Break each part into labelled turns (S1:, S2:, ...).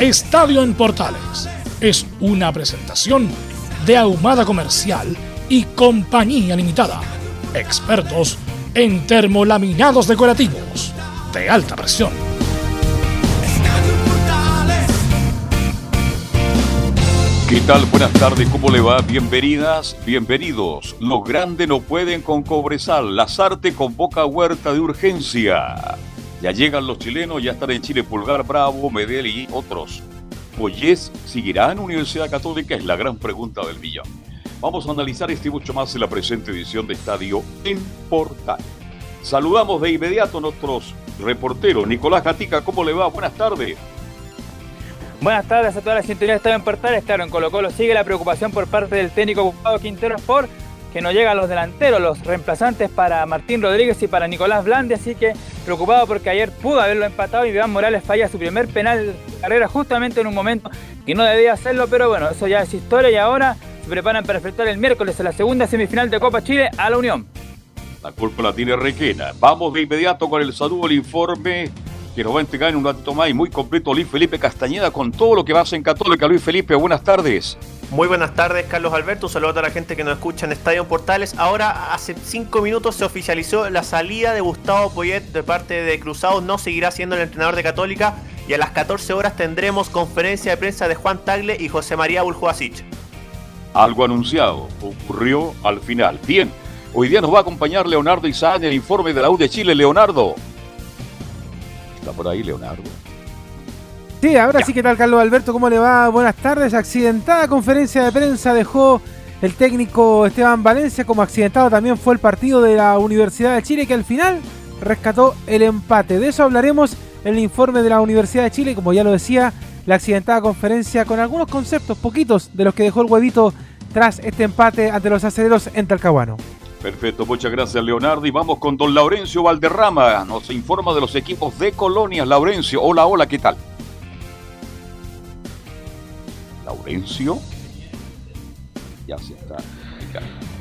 S1: Estadio en Portales es una presentación de Ahumada Comercial y Compañía Limitada. Expertos en termolaminados decorativos de alta presión.
S2: ¿Qué tal? Buenas tardes, ¿cómo le va? Bienvenidas, bienvenidos. Los grandes no pueden con Cobresal. Lazarte convoca huerta de urgencia. Ya llegan los chilenos, ya están en Chile Pulgar, Bravo, Medel y otros. Poyes seguirá en Universidad Católica es la gran pregunta del millón. Vamos a analizar este mucho más en la presente edición de Estadio en Portal. Saludamos de inmediato a nuestros reporteros. Nicolás Gatica, ¿cómo le va? Buenas tardes.
S3: Buenas tardes a toda la sintonía de Estadio en Portales. Claro, en Colo Colo sigue la preocupación por parte del técnico Gustavo Quinteros por que no llegan los delanteros, los reemplazantes para Martín Rodríguez y para Nicolás Blandi, así que preocupado porque ayer pudo haberlo empatado y Iván Morales falla su primer penal de carrera justamente en un momento que no debía hacerlo, pero bueno, eso ya es historia y ahora se preparan para enfrentar el miércoles en la segunda semifinal de Copa Chile a la Unión.
S2: La culpa la tiene Requena. Vamos de inmediato con el saludo, el informe que nos va a entregar en un ratito más y muy completo Luis Felipe Castañeda con todo lo que va a hacer en Católica. Luis Felipe, buenas tardes.
S4: Muy buenas tardes, Carlos Alberto. Un saludo a toda la gente que nos escucha en Estadio Portales. Ahora, hace cinco minutos se oficializó la salida de Gustavo Poyet de parte de Cruzados. No seguirá siendo el entrenador de Católica. Y a las 14 horas tendremos conferencia de prensa de Juan Tagle y José María Buljoasic.
S2: Algo anunciado ocurrió al final. Bien, hoy día nos va a acompañar Leonardo Isaac en el informe de la U de Chile. Leonardo. ¿Está por ahí, Leonardo?
S5: Sí, ahora sí, ¿qué tal, Carlos Alberto? ¿Cómo le va? Buenas tardes. Accidentada conferencia de prensa dejó el técnico Esteban Valencia. Como accidentado también fue el partido de la Universidad de Chile, que al final rescató el empate. De eso hablaremos en el informe de la Universidad de Chile. Como ya lo decía, la accidentada conferencia con algunos conceptos, poquitos, de los que dejó el huevito tras este empate ante los aceleros en Talcahuano.
S2: Perfecto, muchas gracias Leonardo. Y vamos con don Laurencio Valderrama. Nos informa de los equipos de colonias. Laurencio, hola, hola, ¿qué tal? Laurencio. Ya se está.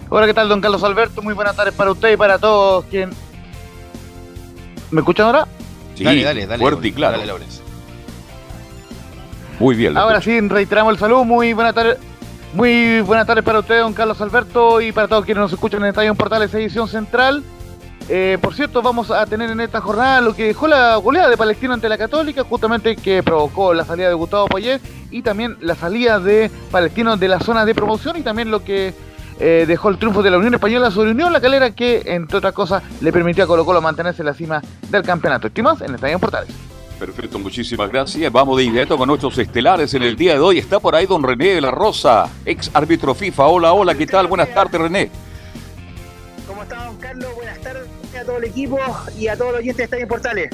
S6: Hola, ¿qué tal, don Carlos Alberto? Muy buenas tardes para usted y para todos. quien ¿Me escuchan ahora?
S2: Sí, dale, dale, dale. Fuerte y claro. Dale, Laurencio. Muy bien.
S6: Ahora sí, reiteramos el saludo. Muy buenas tardes. Muy buenas tardes para usted, don Carlos Alberto, y para todos quienes nos escuchan en Estadio Portales Edición Central. Eh, por cierto, vamos a tener en esta jornada lo que dejó la goleada de Palestino ante la Católica, justamente que provocó la salida de Gustavo Poyet y también la salida de Palestino de la zona de promoción y también lo que eh, dejó el triunfo de la Unión Española sobre Unión La Calera, que entre otras cosas le permitió a Colo Colo mantenerse en la cima del campeonato. Estimas en Estadio Portales.
S2: Perfecto, muchísimas gracias. Vamos de inmediato con nuestros estelares en el día de hoy. Está por ahí don René de la Rosa, ex árbitro FIFA. Hola, hola, ¿qué tal? Buenas tardes, René.
S7: ¿Cómo está, don Carlos? Buenas tardes a todo el equipo y a todos los oyentes de Estadio Portales.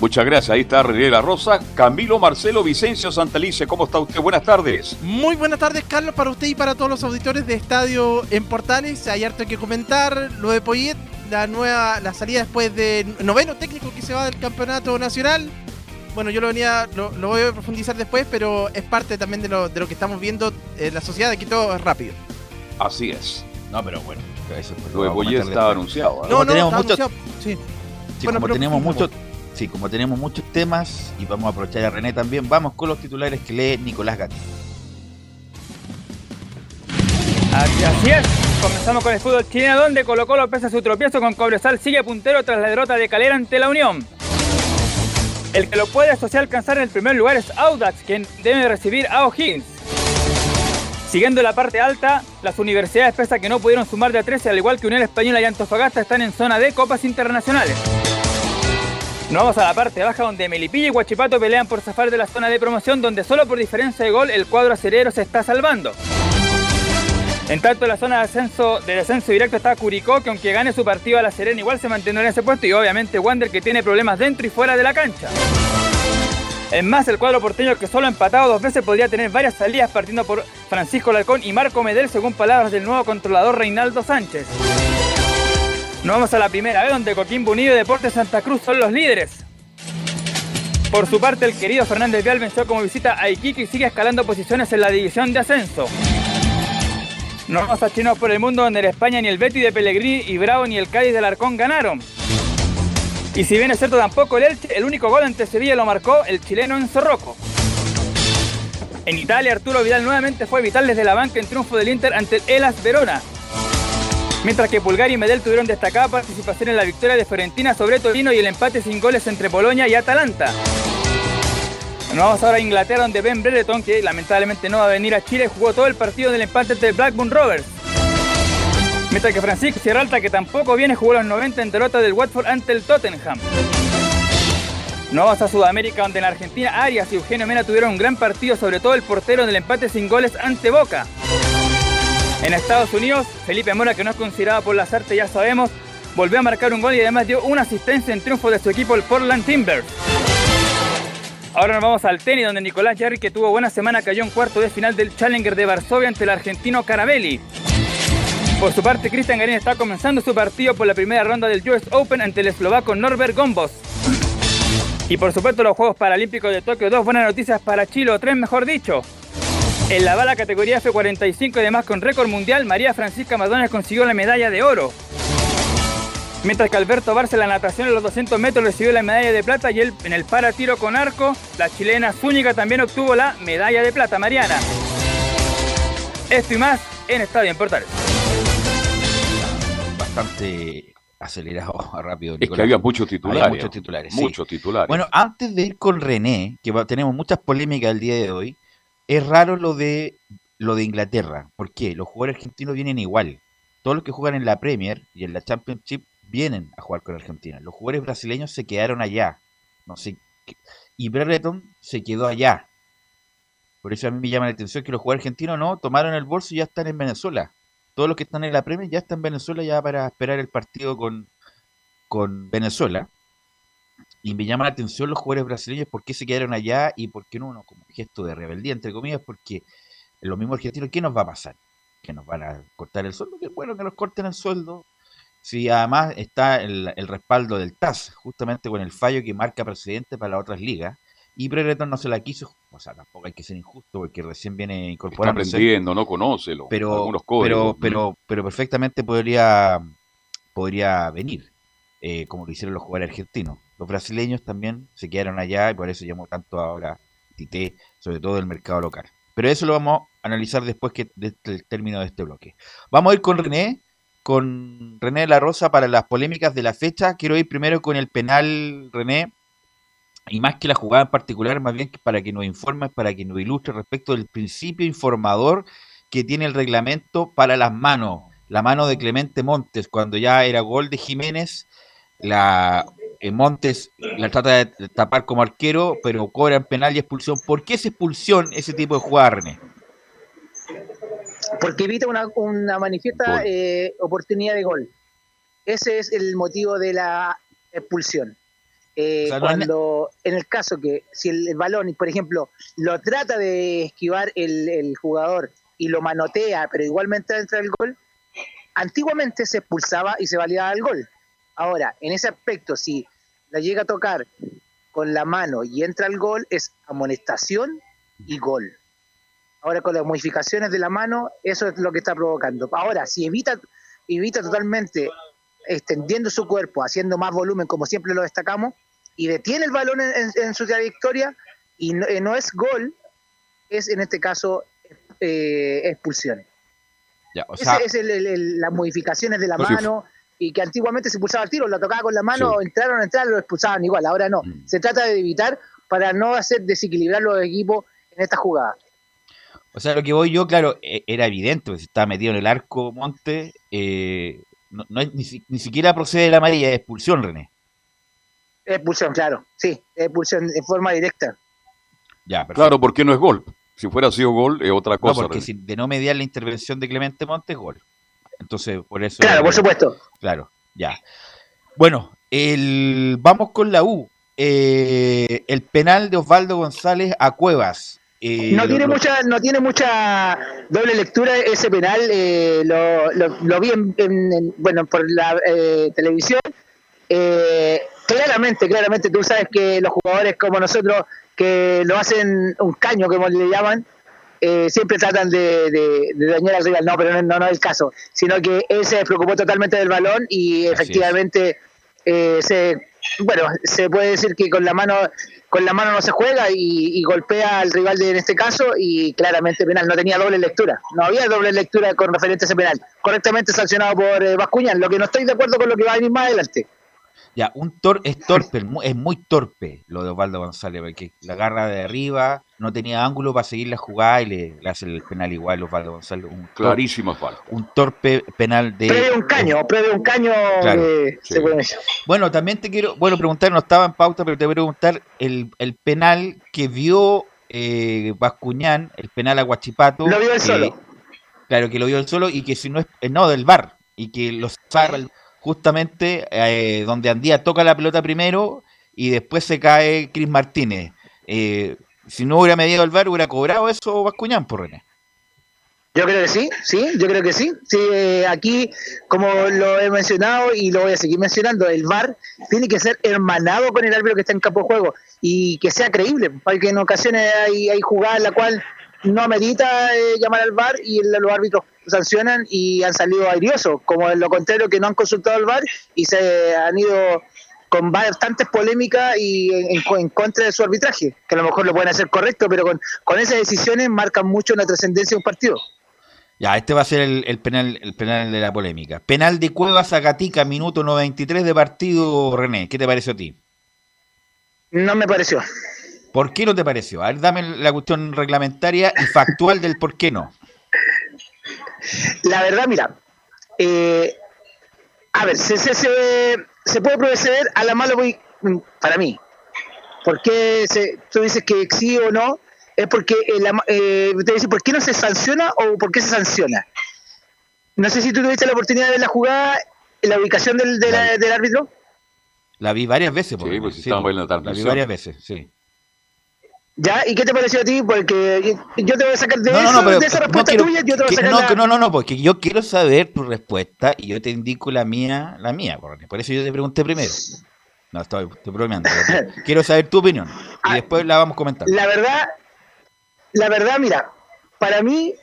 S2: Muchas gracias. Ahí está René de la Rosa. Camilo Marcelo Vicencio Santalice. ¿Cómo está usted? Buenas tardes.
S8: Muy buenas tardes, Carlos, para usted y para todos los auditores de Estadio en Portales. Hay harto que comentar. Lo de Poyet, la nueva, la salida después de noveno técnico que se va del campeonato nacional. Bueno, yo lo venía, lo, lo voy a profundizar después, pero es parte también de lo, de lo que estamos viendo en la sociedad. Aquí todo es rápido.
S2: Así es.
S9: No, pero bueno. Eso
S2: lo de Poyet estaba anunciado.
S8: No, no,
S9: tenemos
S8: está
S9: mucho,
S8: anunciado, sí.
S9: Sí,
S8: Bueno,
S9: como
S8: pero
S9: tenemos muchos, sí, como tenemos muchos temas y vamos a aprovechar a René también, vamos con los titulares que lee Nicolás Gatti.
S3: Así, es. Comenzamos con el fútbol chileno donde Colo Colo pese a su tropiezo con Cobresal sigue puntero tras la derrota de Calera ante la Unión. El que lo puede asociar alcanzar en el primer lugar es Audax, quien debe recibir a O'Higgins. Siguiendo la parte alta, las universidades, pese a que no pudieron sumar de a 13, al igual que Unión Española y Antofagasta, están en zona de copas internacionales. Nos vamos a la parte baja donde Melipilla y Huachipato pelean por zafar de la zona de promoción donde solo por diferencia de gol el cuadro acerero se está salvando. En tanto, la zona de ascenso de descenso directo está Curicó, que aunque gane su partido a la Serena igual se mantendrá en ese puesto y obviamente Wander que tiene problemas dentro y fuera de la cancha. Es más, el cuadro porteño que solo ha empatado dos veces podría tener varias salidas partiendo por Francisco Larcón y Marco Medel, según palabras del nuevo controlador Reinaldo Sánchez. Nos vamos a la primera vez donde Coquimbo Unido y Deportes Santa Cruz son los líderes. Por su parte, el querido Fernández Vial venció como visita a Iquique y sigue escalando posiciones en la división de ascenso. Vamos a Chinos por el mundo donde en España ni el Betty de Pellegrini y Bravo ni el Cádiz del Arcón ganaron. Y si bien es cierto tampoco el Elche, el único gol ante Sevilla lo marcó el chileno Enzo Rocco. En Italia, Arturo Vidal nuevamente fue vital desde la banca en triunfo del Inter ante el Elas Verona. Mientras que Pulgar y Medel tuvieron destacada participación en la victoria de Fiorentina sobre Torino y el empate sin goles entre Polonia y Atalanta. Nos vamos ahora a Inglaterra donde Ben Brereton, que lamentablemente no va a venir a Chile, jugó todo el partido del empate entre Blackburn Rovers. Mientras que Francisco Sierralta, que tampoco viene, jugó los 90 en derrota del Watford ante el Tottenham. Nos vamos a Sudamérica, donde en Argentina Arias y Eugenio Mena tuvieron un gran partido, sobre todo el portero del empate sin goles ante Boca. En Estados Unidos, Felipe Mora, que no es considerado por las artes, ya sabemos, volvió a marcar un gol y además dio una asistencia en triunfo de su equipo, el Portland Timbers. Ahora nos vamos al tenis, donde Nicolás Jarry, que tuvo buena semana, cayó en cuarto de final del Challenger de Varsovia ante el argentino Carabelli. Por su parte, Cristian Garín está comenzando su partido por la primera ronda del US Open ante el eslovaco Norbert Gombos. Y por supuesto los Juegos Paralímpicos de Tokio, dos buenas noticias para Chile, o tres mejor dicho. En la bala categoría F45 y además con récord mundial, María Francisca Madones consiguió la medalla de oro. Mientras que Alberto Barce en la natación en los 200 metros recibió la medalla de plata y él en el para tiro con arco, la chilena Zúñiga también obtuvo la medalla de plata, Mariana. Esto y más en Estadio en Portales
S9: bastante acelerado, rápido.
S2: Es que había muchos titulares.
S9: Había muchos titulares.
S2: Muchos titulares.
S9: Bueno, antes de ir con René, que tenemos muchas polémicas el día de hoy, es raro lo de lo de Inglaterra. ¿Por qué? Los jugadores argentinos vienen igual. Todos los que juegan en la Premier y en la Championship vienen a jugar con Argentina. Los jugadores brasileños se quedaron allá. No sé. Y Brereton se quedó allá. Por eso a mí me llama la atención que los jugadores argentinos no tomaron el bolso y ya están en Venezuela todos los que están en la Premier ya están en Venezuela ya para esperar el partido con, con Venezuela. Y me llama la atención los jugadores brasileños por qué se quedaron allá y por qué no, no como gesto de rebeldía, entre comillas, porque los mismos argentinos, ¿qué nos va a pasar? Que nos van a cortar el sueldo, que bueno que nos corten el sueldo. Si además está el, el respaldo del TAS, justamente con el fallo que marca presidente para las otras ligas, y Brereton no se la quiso, o sea, tampoco hay que ser injusto porque recién viene incorporando.
S2: Está aprendiendo, no conoce
S9: pero,
S2: algunos códigos.
S9: Pero, pero, pero perfectamente podría, podría venir, eh, como lo hicieron los jugadores argentinos. Los brasileños también se quedaron allá y por eso llamó tanto ahora Tite, sobre todo del mercado local. Pero eso lo vamos a analizar después que del término de este bloque. Vamos a ir con René, con René de la Rosa para las polémicas de la fecha. Quiero ir primero con el penal, René, y más que la jugada en particular, más bien para que nos informe, para que nos ilustre respecto del principio informador que tiene el reglamento para las manos. La mano de Clemente Montes, cuando ya era gol de Jiménez, la eh, Montes la trata de tapar como arquero, pero cobran penal y expulsión. ¿Por qué esa expulsión, ese tipo de jugada, René?
S7: Porque evita una, una manifiesta eh, oportunidad de gol. Ese es el motivo de la expulsión. Eh, cuando, en el caso que si el, balón, por ejemplo, lo trata de esquivar el, jugador y lo manotea, pero igualmente entra el gol, antiguamente se expulsaba y se validaba el gol. Ahora, en ese aspecto, si la llega a tocar con la mano y entra el gol, es amonestación y gol. Ahora con las modificaciones de la mano, eso es lo que está provocando. Ahora, si evita, evita totalmente extendiendo su cuerpo, haciendo más volumen, como siempre lo destacamos, y detiene el balón en, su trayectoria y eh, no, es gol, es en este caso eh, expulsión. Ya, o sea, es, las modificaciones de la mano, y que antiguamente se expulsaba al tiro, lo tocaba con la mano, entraron, entraron, lo expulsaban igual, ahora no. Mm. Se trata de evitar para no hacer desequilibrar los equipos en esta jugada.
S9: O sea, lo que voy yo, claro, e, era evidente, si estaba metido en el arco Monte, eh, no, ni, siquiera procede la amarilla, es expulsión, René.
S7: Expulsión, claro, sí, expulsión de forma directa.
S2: Ya, claro, porque no es gol. Si fuera sido gol, es otra cosa.
S9: No, porque si de no mediar la intervención de Clemente Monte es gol. Entonces, por eso.
S7: Claro, por supuesto.
S9: Claro, ya. Bueno, el, vamos con la U. Eh, el penal de Osvaldo González a Cuevas.
S7: Eh, no tiene mucha no tiene mucha doble lectura ese penal eh, lo, lo, vi en, bueno por la televisión. Claramente claramente tú sabes que los jugadores como nosotros que lo hacen un caño como le llaman siempre tratan de, dañar al rival. No pero no, no, es el caso sino que él se preocupó totalmente del balón y efectivamente se bueno, se puede decir que con la mano con la mano no se juega y, golpea al rival de, en este caso y claramente penal, no tenía doble lectura, no había doble lectura con referente a penal, correctamente sancionado por eh, Bascuñán, lo que no estoy de acuerdo con lo que va a venir más adelante.
S9: Ya, un tor es torpe, es muy torpe lo de Osvaldo González, porque la agarra de arriba, no tenía ángulo para seguir la jugada y le, hace el penal igual a Osvaldo González. Un
S2: Clarísimo falta.
S9: Un torpe penal de.
S7: Previo un caño, previo un caño.
S9: bueno, también te quiero, bueno, preguntar, no estaba en pauta, pero te voy a preguntar el, el penal que vio eh, Bascuñán, el penal a Guachipato.
S7: Lo vio él solo.
S9: Claro, que lo vio él solo y que si no es, eh, no, del bar y que los justamente eh, donde Andía toca la pelota primero y después se cae Cris Martínez. Eh, si no hubiera medido el VAR, hubiera cobrado eso Bascuñán por René.
S7: Yo creo que sí, sí, yo creo que sí. sí eh, aquí, como lo he mencionado y lo voy a seguir mencionando, el VAR tiene que ser hermanado con el árbitro que está en campo de juego y que sea creíble, porque en ocasiones hay, hay jugadas en la cual no amerita eh, llamar al VAR y los árbitros sancionan y han salido airiosos, como en lo contrario que no han consultado al VAR y se han ido con bastantes polémicas y en, contra de su arbitraje, que a lo mejor lo pueden hacer correcto, pero con, con esas decisiones marcan mucho la trascendencia de un partido.
S9: Ya, este va a ser el, penal el penal de la polémica. Penal de Cuevas a Gatica, minuto 93 de partido, René. ¿Qué te pareció a ti?
S7: No me pareció.
S9: ¿Por qué no te pareció? A ver, dame la cuestión reglamentaria y factual del por qué no.
S7: La verdad, mira, eh, a ver, se, se, se, puede proceder a la mala mm, para mí. ¿Por qué se, tú dices que sí o no? Es porque eh, te dice, ¿por qué no se sanciona o por qué se sanciona? No sé si tú tuviste la oportunidad de ver la jugada, la ubicación del, del árbitro.
S9: La vi varias veces.
S2: sí, pues sí, La
S9: vi varias veces, sí.
S7: ¿Ya? ¿Y qué te pareció a ti? Porque yo te voy a sacar de, eso, de esa respuesta tuya, yo te voy a sacar
S9: no, no, no, no, porque yo quiero saber tu respuesta y yo te indico la mía, la mía, por eso yo te pregunté primero. No, estoy, estoy bromeando. quiero saber tu opinión y ah, después la vamos a comentar.
S7: La verdad, la verdad, mira, para mí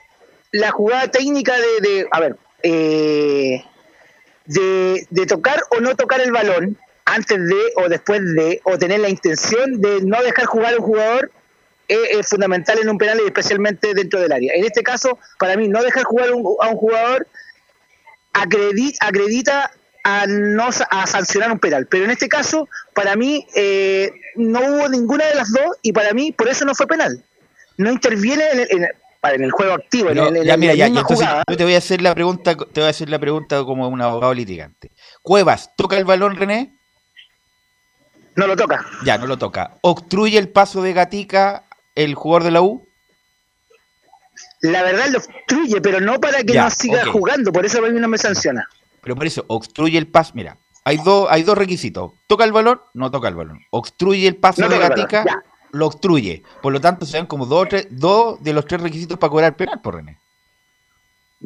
S7: la jugada técnica de, de a ver, eh, de, de tocar o no tocar el balón antes de o después de, o tener la intención de no dejar jugar a un jugador, es, fundamental en un penal y especialmente dentro del área. En este caso, para mí, no dejar jugar a un jugador acredita, acredita a no a sancionar un penal. Pero en este caso, para mí, eh, no hubo ninguna de las dos y para mí, por eso no fue penal. No interviene en el, juego activo. en, el,
S9: ya, mira, ya, entonces yo te voy a hacer la pregunta, te voy a hacer la pregunta como un abogado litigante. Cuevas, ¿toca el balón, René?
S7: No lo toca.
S9: Ya, no lo toca. ¿Obstruye el paso de Gatica el jugador de la U?
S7: La verdad lo obstruye, pero no para que no siga jugando, por eso a mí no me sanciona.
S9: Pero por eso, obstruye el paso, mira, hay, dos hay dos requisitos. ¿Toca el balón? No toca el balón. ¿Obstruye el paso de Gatica? Lo obstruye. Por lo tanto, se dan como dos, tres, dos de los tres requisitos para cobrar penal por René.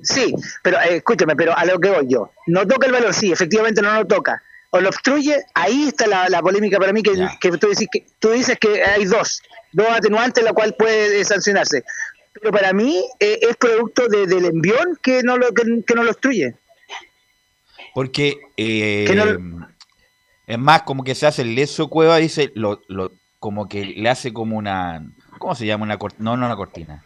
S7: Sí, pero eh, escúchame, pero a lo que voy yo. No toca el balón, sí, efectivamente no lo toca. O lo obstruye, ahí está la, polémica para mí, que, tú, que tú dices que hay dos dos atenuantes, la cual puede sancionarse. Pero para mí eh, es producto del envión que no lo, que, no lo obstruye.
S9: Porque eh, es más como que se hace el leso cueva, dice, lo, lo, como que le hace como una, ¿cómo se llama? Una no, no una cortina.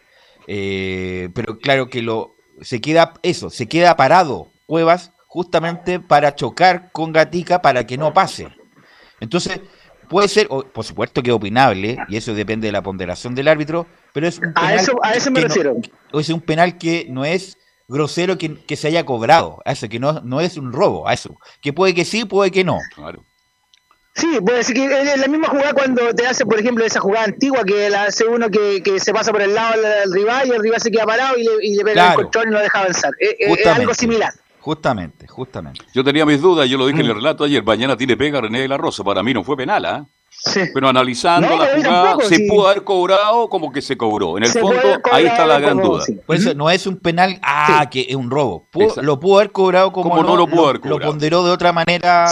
S9: Eh, pero claro que lo se queda eso, se queda parado Cuevas justamente para chocar con Gatica para que no pase. Entonces, puede ser, por supuesto que es opinable, y eso depende de la ponderación del árbitro, pero es un penal.
S7: A eso, a eso me refiero.
S9: es un penal que no es grosero que, que, se haya cobrado, a eso, que no, no es un robo, a eso. Que puede que sí, puede que no. Claro.
S7: Sí, puede decir que es la misma jugada cuando te hace, por ejemplo, esa jugada antigua que la hace uno que, que se pasa por el lado del rival y el rival se queda parado y le, y le pega el control y no deja avanzar. Es, algo similar.
S9: Justamente, justamente.
S2: Yo tenía mis dudas, yo lo dije en el mm. relato ayer, mañana tiene pega René de la Rosa, para mí no fue penal, ¿ah? Pero analizando la jugada, se pudo haber cobrado como que se cobró. En el fondo, ahí está la gran duda.
S9: Por eso no es un penal, ah, que es un robo. lo pudo haber cobrado como, no, lo pudo haber cobrado. Lo ponderó de otra manera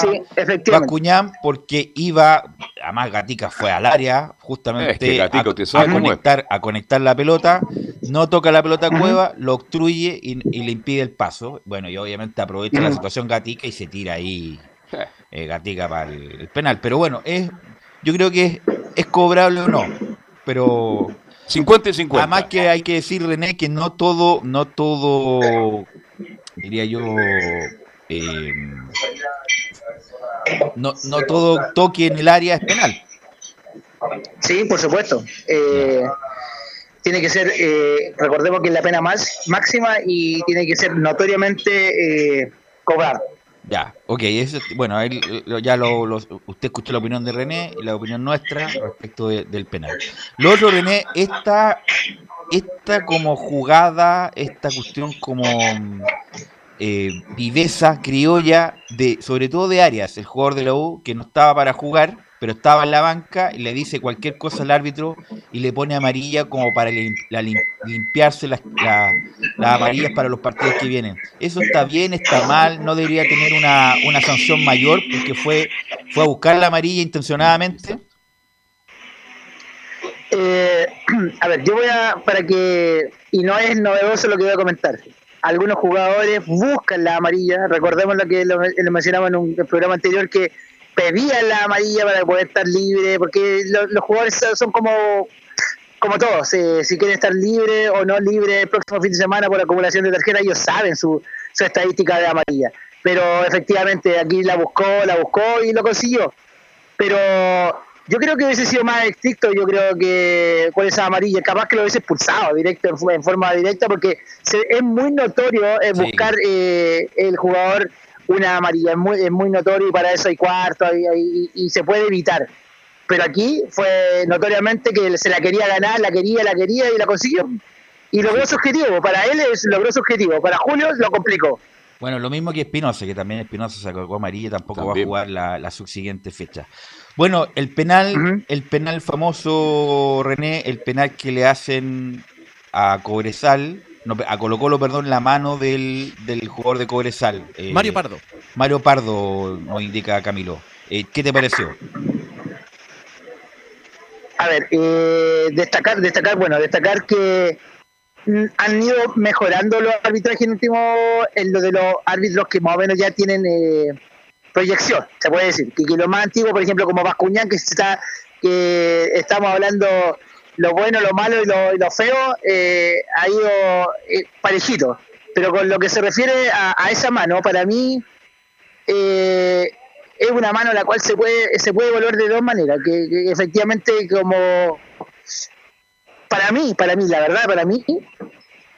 S9: Bascuñán porque iba, además Gatica fue al área, justamente a, conectar, a conectar la pelota, no toca la pelota Cueva, lo obstruye y, le impide el paso. Bueno, y obviamente aprovecha la situación Gatica y se tira ahí eh, Gatica para el penal. Pero bueno, es yo creo que es, cobrable o no, pero
S2: 50 y 50.
S9: Además que hay que decir, René, que no todo, no todo, diría yo, eh, no, no todo toque en el área es penal.
S7: Sí, por supuesto. Eh, tiene que ser, eh, recordemos que es la pena más máxima y tiene que ser notoriamente eh, cobrar.
S9: Ya, ok, eso, bueno, ya lo, usted escuchó la opinión de René y la opinión nuestra respecto del penal. Lo otro, René, esta, esta como jugada, esta cuestión como eh, viveza criolla, de, sobre todo de Arias, el jugador de la U, que no estaba para jugar, pero estaba en la banca y le dice cualquier cosa al árbitro y le pone amarilla como para limpiarse las, amarillas para los partidos que vienen. Eso está bien, está mal, no debería tener una, sanción mayor porque fue, fue a buscar la amarilla intencionadamente.
S7: Eh, a ver, yo voy a, para que, y no es novedoso lo que voy a comentar, algunos jugadores buscan la amarilla, recordemos lo que lo, lo mencionamos en un programa anterior, que pedía la amarilla para poder estar libre, porque los, jugadores son como como todos, si quieren estar libre o no libre el próximo fin de semana por acumulación de tarjeta, ellos saben su, su estadística de amarilla. Pero efectivamente aquí la buscó, la buscó y lo consiguió. Pero yo creo que hubiese sido más estricto, yo creo que con esa amarilla, capaz que lo hubiese expulsado directo en, forma directa, porque es muy notorio eh, buscar eh, el jugador una amarilla, es muy, es muy notorio y para eso hay cuarto y, se puede evitar. Pero aquí fue notoriamente que se la quería ganar, la quería, la quería y la consiguió. Y logró su objetivo, para él es, logró su objetivo, para Julio lo complicó.
S9: Bueno, lo mismo que Espinosa, que también Espinosa sacó amarilla y tampoco va a jugar la, subsiguiente fecha. Bueno, el penal, el penal famoso, René, el penal que le hacen a Cobresal, no, a Colo Colo, perdón, la mano del, del jugador de Cobresal.
S8: Eh, Mario Pardo.
S9: Mario Pardo, nos indica Camilo. Eh, ¿Qué te pareció?
S7: A ver, eh, destacar, destacar, bueno, destacar que han ido mejorando los arbitrajes en último, en lo de los árbitros que más o menos ya tienen proyección, se puede decir. Que, que lo más antiguo, por ejemplo, como Bascuñán, que está, que estamos hablando lo bueno, lo malo y lo, feo eh, ha ido eh, parejito. Pero con lo que se refiere a, esa mano, para mí eh, es una mano la cual se puede se puede volver de dos maneras. Que, efectivamente como para mí, para mí, la verdad, para mí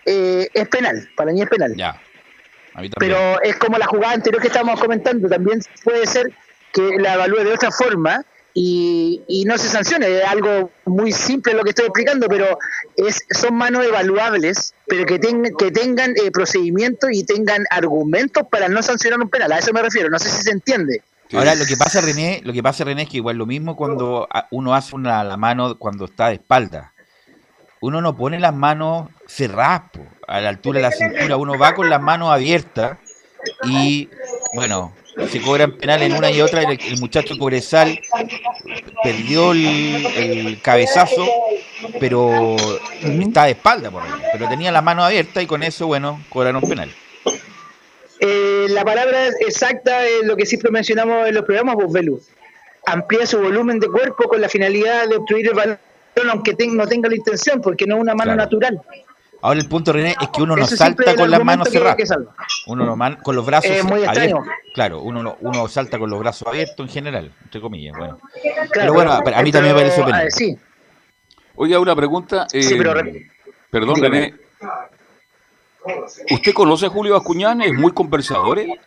S7: es penal. Para mí es penal.
S9: Ya.
S7: Pero es como la jugada anterior que estábamos comentando. También puede ser que la evalúe de otra forma y, no se sancione. Es algo muy simple lo que estoy explicando, pero es, son manos evaluables, pero que, que tengan eh, procedimientos y tengan argumentos para no sancionar un penal. A eso me refiero, no sé si se entiende.
S9: Ahora, lo que pasa, René, lo que pasa, René, es que igual lo mismo cuando uno hace una, la mano cuando está de espalda. Uno no pone las manos cerradas a la altura de la cintura, uno va con las manos abiertas y, bueno, se cobran penal en una y otra. El, el muchacho Cobresal perdió el, cabezazo, pero está de espalda por ahí. Pero tenía la mano abierta y con eso, bueno, cobraron penal.
S7: Eh, la palabra exacta es lo que siempre mencionamos en los programas, vos. Amplía su volumen de cuerpo con la finalidad de obstruir el balón, aunque no tenga la intención, porque no es una mano natural.
S9: Ahora el punto, René, es que uno no salta con las manos cerradas. Uno no con los brazos abiertos. Claro, uno, uno salta con los brazos abiertos en general, entre comillas. Bueno. pero bueno, a mí también me parece penal.
S2: Sí. Oiga, una pregunta. Eh, perdón, René. ¿Usted conoce a Julio Bascuñán? ¿Es muy conversador? Eh?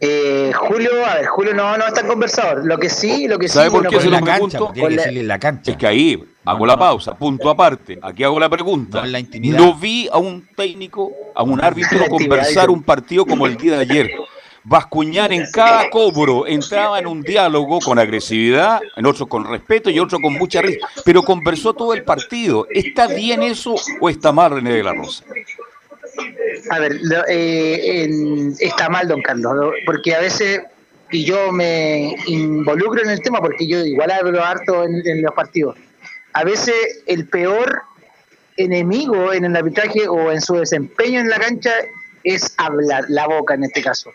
S7: Eh, Julio, a ver, Julio no, no es tan conversador. Lo que sí, lo que
S2: ¿Sabe
S7: sí.
S2: por qué se lo pregunto? la cancha. Es que ahí hago la pausa, punto aparte. Aquí hago la pregunta. No, vi a un técnico, a un árbitro conversar un partido como el día de ayer. Bascuñar en cada cobro entraba en un diálogo con agresividad, en otro con respeto y otro con mucha risa, pero conversó todo el partido. ¿Está bien eso o está mal René de la Rosa?
S7: A ver, eh, está mal, don Carlos, porque a veces, y yo me involucro en el tema porque yo igual hablo harto en, los partidos, a veces el peor enemigo en el arbitraje o en su desempeño en la cancha es hablar, la boca en este caso.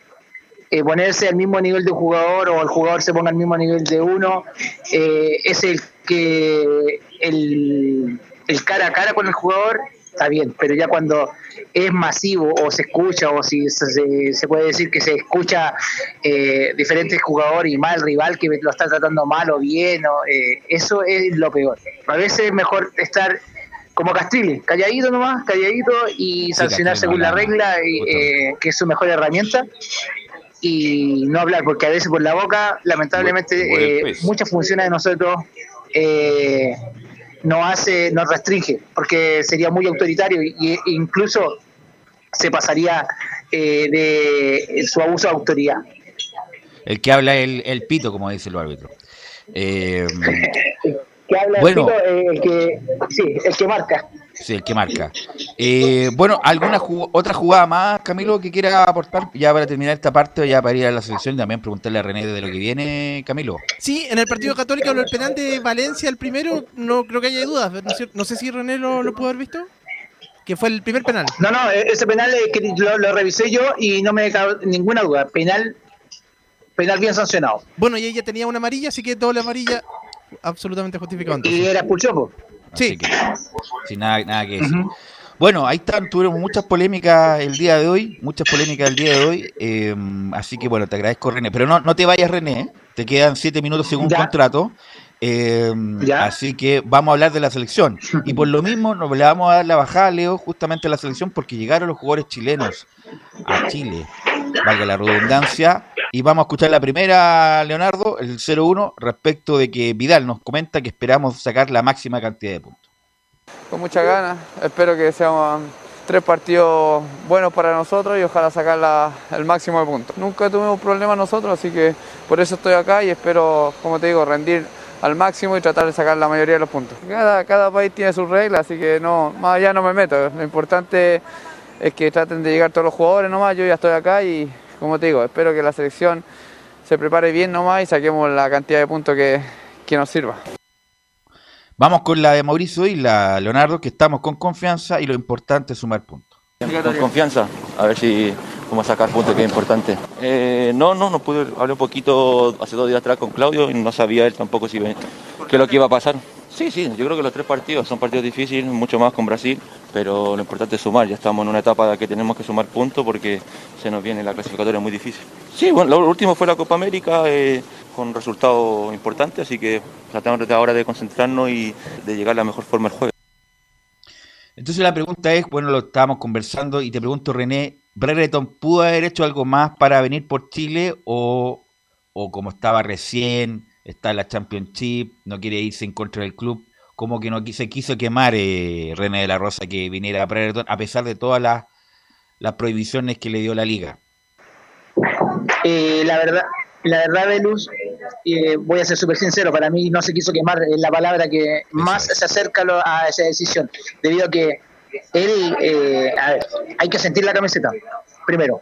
S7: Eh, ponerse al mismo nivel de jugador o el jugador se ponga al mismo nivel de uno, eh, es el que el cara a cara con el jugador está bien, pero ya cuando es masivo o se escucha o si se, se puede decir que se escucha eh, diferentes jugadores y mal rival que lo está tratando mal o bien, o, eh, eso es lo peor. A veces es mejor estar como Castrilli, calladito nomás, calladito y sancionar según la regla, eh, que es su mejor herramienta y no hablar, porque a veces por la boca, lamentablemente, eh, muchas funciones de nosotros eh, no hace, nos restringe, porque sería muy autoritario e incluso se pasaría eh, de su abuso de autoridad.
S9: El que habla el, el pito, como dice el árbitro. Eh,
S7: que habla bueno, el, que, sí, el que marca.
S9: Sí, el que marca. Eh, bueno, ¿alguna otra jugada más, Camilo, que quiera aportar ya para terminar esta parte, ya para ir a la selección y también preguntarle a René de lo que viene, Camilo?
S8: Sí, en el partido católico, el penal de Valencia, el primero, no creo que haya dudas. No sé, si René lo, lo pudo haber visto que fue el primer penal.
S7: No, no, e-, ese penal lo, lo revisé yo y no me cabe ninguna duda. Penal penal bien sancionado.
S8: Bueno, y ella tenía una amarilla, así que doble amarilla absolutamente justificado.
S7: Y era expulsión,
S8: Sí.
S9: sin nada, nada que decir. Bueno, ahí están, tuvimos muchas polémicas el día de hoy, muchas polémicas el día de hoy, em, así que bueno, te agradezco René, pero no, no te vayas René, ¿eh? te quedan siete minutos según contrato, em, así que vamos a hablar de la selección. Y por lo mismo nos le vamos a dar la bajada, Leo, justamente a la selección, porque llegaron los jugadores chilenos a Chile, valga la redundancia, y vamos a escuchar la primera, Leonardo, el 0-1, respecto de que Vidal nos comenta que esperamos sacar la máxima cantidad de puntos.
S10: Con muchas ganas, espero que sean tres partidos buenos para nosotros y ojalá sacar el máximo de puntos. Nunca tuvimos problemas nosotros, así que por eso estoy acá y espero, como te digo, rendir al máximo y tratar de sacar la mayoría de los puntos. Cada, cada país tiene sus reglas, así que no, más allá no me meto. Lo importante es que traten de llegar todos los jugadores nomás, yo ya estoy acá y como te digo, espero que la selección se prepare bien nomás y saquemos la cantidad de puntos que, nos sirva.
S9: Vamos con la de Mauricio y la Leonardo, que estamos con confianza y lo importante es sumar puntos.
S11: Con confianza, a ver si a sacar puntos, que es importante. Eh, no, no, no pude, hablé un poquito hace dos días atrás con Claudio y no sabía él tampoco si qué es lo que iba a pasar. Sí, sí, yo creo que los tres partidos son partidos difíciles, mucho más con Brasil, pero lo importante es sumar. Ya estamos en una etapa que tenemos que sumar puntos porque se nos viene la clasificatoria muy difícil. Sí, bueno, lo último fue la Copa América eh, con resultados importantes, así que tratamos ahora de concentrarnos y de llegar a la mejor forma del juego.
S9: Entonces la pregunta es, bueno, lo estábamos conversando y te pregunto, René, ¿Brereton pudo haber hecho algo más para venir por Chile o, o como estaba recién? está en la Championship, no quiere irse en contra del club, como que no se quiso quemar eh, René de la Rosa que viniera a Brereton, a pesar de todas las, las prohibiciones que le dio la liga.
S7: Eh, la verdad, la verdad, Velus, eh, voy a ser súper sincero, para mí no se quiso quemar la palabra que más se acerca a esa decisión, debido a que él, a ver, hay que sentir la camiseta, primero.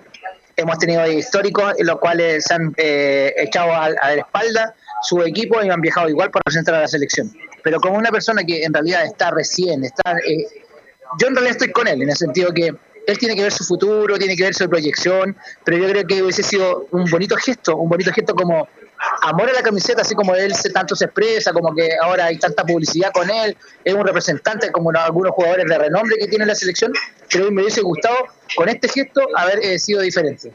S7: Hemos tenido históricos en los cuales se han echado a, a la espalda su equipo y han viajado igual para presentar a la selección. Pero como una persona que en realidad está recién, está, eh, yo en realidad estoy con él, en el sentido que él tiene que ver su futuro, tiene que ver su proyección, pero yo creo que hubiese sido un bonito gesto, un bonito gesto como amor a la camiseta, así como él se, tanto se expresa, como que ahora hay tanta publicidad con él, es un representante como algunos jugadores de renombre que tiene la selección, pero me hubiese gustado con este gesto haber eh, sido diferente.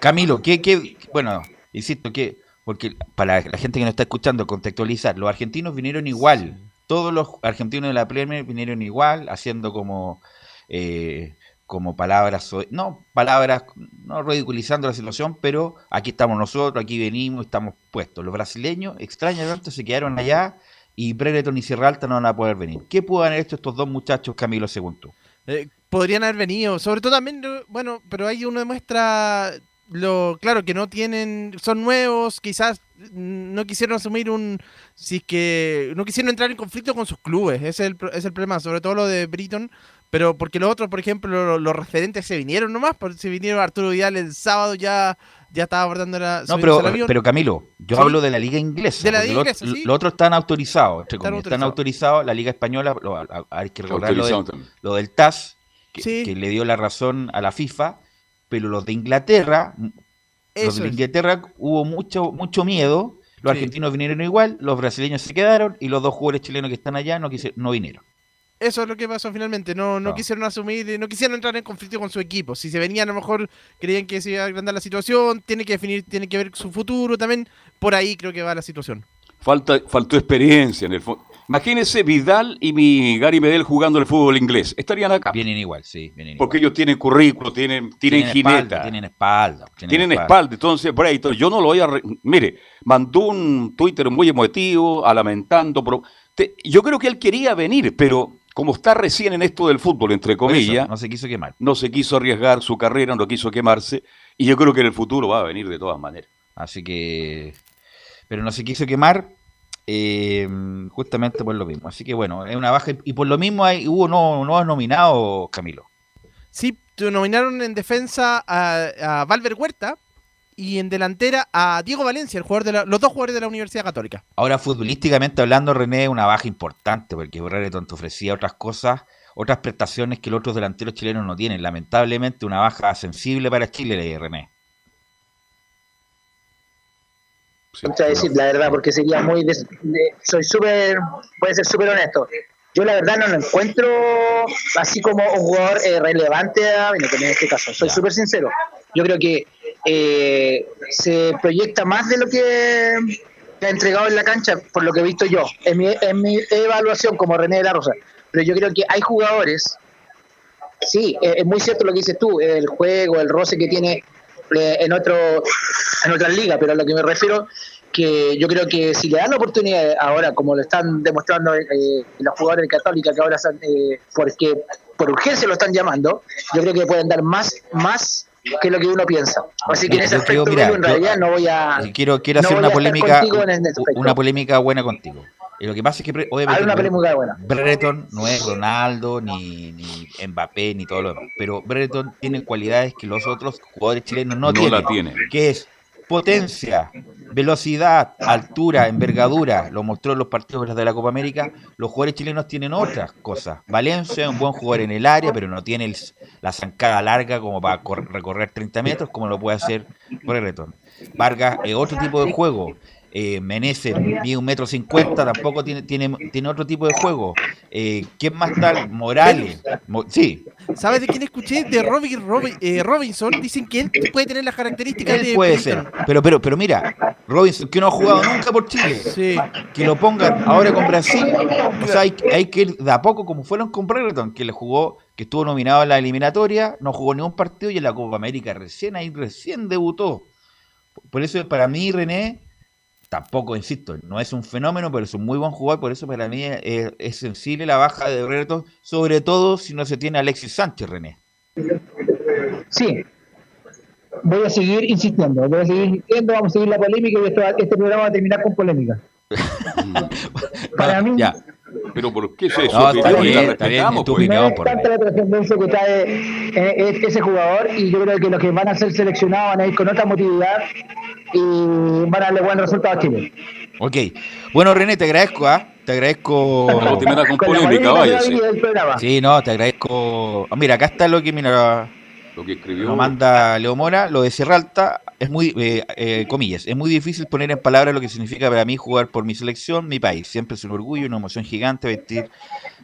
S9: Camilo, ¿qué, qué, bueno, insisto que, porque para la gente que nos está escuchando, contextualizar, los argentinos vinieron igual, todos los argentinos de la Premier vinieron igual, haciendo como... Eh, como palabras, no palabras, no ridiculizando la situación, pero aquí estamos nosotros, aquí venimos, estamos puestos. Los brasileños, extrañamente, se quedaron allá y Brereton y Sierra Alta no van a poder venir. ¿Qué pueden haber hecho estos dos muchachos, Camilo Segundo?
S8: Eh, podrían haber venido, sobre todo también, bueno, pero ahí uno demuestra lo claro que no tienen, son nuevos, quizás no quisieron asumir un, si es que no quisieron entrar en conflicto con sus clubes, ese es el, es el problema, sobre todo lo de Britton pero porque los otros, por ejemplo, los, referentes se vinieron nomás, porque se vinieron Arturo Vidal el sábado ya ya estaba abordando la
S9: No, pero, pero Camilo, yo hablo de la liga inglesa. De la liga inglesa, Los otros están autorizados, están, autorizados. La liga española, hay que recordar lo, del TAS, que, le dio la razón a la FIFA, pero los de Inglaterra, los de Inglaterra hubo mucho, mucho miedo, los argentinos vinieron igual, los brasileños se quedaron y los dos jugadores chilenos que están allá no, no vinieron.
S8: Eso es lo que pasó finalmente. No, no, quisieron asumir, no quisieron entrar en conflicto con su equipo. Si se venían, a lo mejor creían que se iba a agrandar la situación. Tiene que definir, tiene que ver su futuro también. Por ahí creo que va la situación.
S2: Falta, faltó experiencia en el fútbol. Imagínense Vidal y mi Gary Medel jugando el fútbol inglés. Estarían acá.
S9: Vienen igual, sí. Vienen
S2: Porque ellos tienen currículo, tienen, tienen, jineta.
S9: tienen espalda.
S2: Tienen, espalda. Entonces, ahí, yo no lo voy a. Mire, mandó un Twitter muy emotivo, a lamentando. Pero, yo creo que él quería venir, pero como está recién en esto del fútbol, entre comillas,
S9: no se quiso quemar.
S2: No se quiso arriesgar su carrera, no quiso quemarse, y yo creo que en el futuro va a venir de todas maneras.
S9: Así que, pero no se quiso quemar eh, justamente por lo mismo. Así que bueno, es una baja, y por lo mismo hay, hubo no, nuevos nominados, Camilo.
S8: Sí, nominaron en defensa a, a Valver Huerta, y en delantera a Diego Valencia, el jugador de los dos jugadores de la Universidad Católica.
S9: Ahora, futbolísticamente hablando, René, una baja importante, porque Brereton te ofrecía otras cosas, otras prestaciones que los otros delanteros chilenos no tienen. Lamentablemente, una baja sensible para Chile, René.
S7: Sí, decir la verdad, porque sería muy. soy súper. Puede ser súper honesto. Yo, la verdad, no lo encuentro así como un jugador eh, relevante a en este caso. Soy súper sincero. Yo creo que eh, se proyecta más de lo que ha entregado en la cancha, por lo que he visto yo, en mi, en mi evaluación como René de la Rosa. Pero yo creo que hay jugadores, sí, es muy cierto lo que dices tú, el juego, el roce que tiene eh, en otro en otras ligas, pero a lo que me refiero que yo creo que si le dan la oportunidad ahora, como lo están demostrando eh, los jugadores de Católica, que ahora eh, porque por urgencia lo están llamando, yo creo que pueden dar más, más que es lo que uno piensa. Así que en ese aspecto en realidad no voy a
S9: quiero quiero hacer una polémica una polémica buena contigo. Y lo que pasa es que
S7: obviamente una polémica buena.
S9: Brereton no es Ronaldo ni, ni Mbappé ni todo lo demás, pero Brereton tiene cualidades que los otros jugadores chilenos no, tienen, la tienen. Que es potencia, velocidad, altura, envergadura, lo mostró en los partidos de la Copa América, los jugadores chilenos tienen otras cosas. Valencia es un buen jugador en el área, pero no tiene la zancada larga como para recorrer 30 metros, como lo puede hacer Brereton. Vargas es otro tipo de juego eh, Menezes mide un metro cincuenta, tampoco tiene, tiene, tiene otro tipo de juego. Eh, ¿Quién más tal? Morales. sí.
S8: ¿Sabes de quién escuché? De Robin, eh, Robinson. Dicen que él puede tener las características
S9: de. Puede ser. Pero, pero, pero mira, Robinson, que no ha jugado nunca por Chile. Sí. Que lo pongan ahora con Brasil. O sea, hay, hay que ir de a poco, como fueron con Brereton, que le jugó, que estuvo nominado en la eliminatoria, no jugó ningún partido y en la Copa América recién ahí, recién debutó. Por eso, para mí, René tampoco, insisto, no es un fenómeno, pero es un muy buen jugador, por eso para mí es, sensible la baja de Brereton, sobre todo si no se tiene a Alexis Sánchez, René.
S7: Sí, voy a seguir insistiendo, voy a seguir insistiendo, vamos a seguir la polémica y este programa va a terminar con polémica. para mí...
S2: Ya. Pero ¿por qué es eso? No,
S7: está bien, está bien, tu opinión. Me encanta la trascendencia que trae eh, ese jugador y yo creo que los que van a ser seleccionados van a ir con otra motividad y van a darle buen resultado a Chile.
S9: Ok. Bueno, René, te agradezco, ¿ah? Te agradezco.
S2: con polémica, vaya.
S9: Sí. no, te agradezco. Ah, mira, acá está lo que, mira,
S2: lo que escribió.
S9: Lo manda Leo Mora, lo de Sierra Alta, es muy, eh, eh, comillas, es muy difícil poner en palabras lo que significa para mí jugar por mi selección, mi país. Siempre es un orgullo una emoción gigante vestir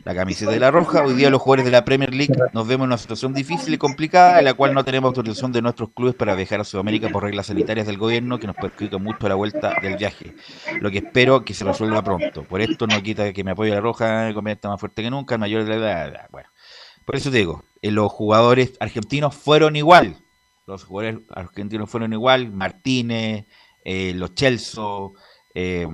S9: la camiseta de la Roja. Hoy día los jugadores de la Premier League nos vemos en una situación difícil y complicada en la cual no tenemos autorización de nuestros clubes para viajar a Sudamérica por reglas sanitarias del gobierno que nos perjudican mucho la vuelta del viaje. Lo que espero que se resuelva pronto. Por esto no quita que me apoye la Roja, está más fuerte que nunca, el mayor de la edad. Bueno, por eso te digo, eh, los jugadores argentinos fueron igual. Los jugadores argentinos fueron igual. Martínez, eh, los Chelsea.
S2: Eh,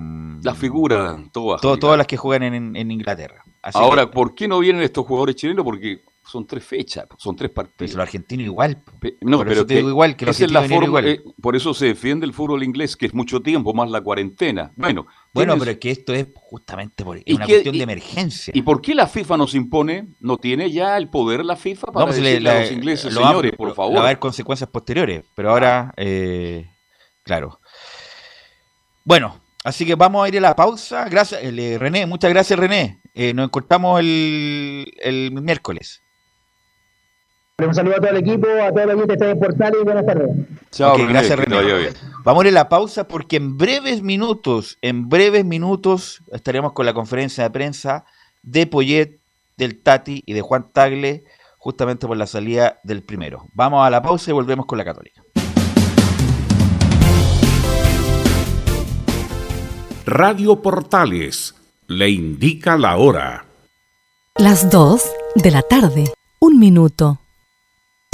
S2: las figuras, todas.
S9: todas las que juegan en Inglaterra.
S2: Ahora, ¿por qué no vienen estos jugadores chilenos? Porque son tres fechas, son tres partidos.
S9: Pero los argentinos igual.
S2: no, por pero eso te digo igual que los es la forma, igual. Eh, por eso se defiende el fútbol inglés, que es mucho tiempo más la cuarentena. Bueno,
S9: bueno, pero es que esto es justamente por, una cuestión de emergencia.
S2: ¿Y por qué la FIFA nos impone? ¿No tiene ya el poder la FIFA para pues decirle a los ingleses, señores, por favor?
S9: Va a haber consecuencias posteriores, pero ahora, eh, claro. Bueno, así que vamos a ir a la pausa. Gracias, eh, René, muchas gracias, René. Eh, nos encontramos el, el miércoles.
S7: Un saludo a todo el equipo, a todos los que están en y buenas tardes.
S9: Chao, gracias René. Vamos a ir a la pausa porque en breves minutos, en breves minutos estaremos con la conferencia de prensa de Poyet, del Tati y de Juan Tagle, justamente por la salida del primero. Vamos a la pausa y volvemos con la Católica.
S12: Radio Portales le indica la hora.
S13: Las 2 de la tarde, un minuto.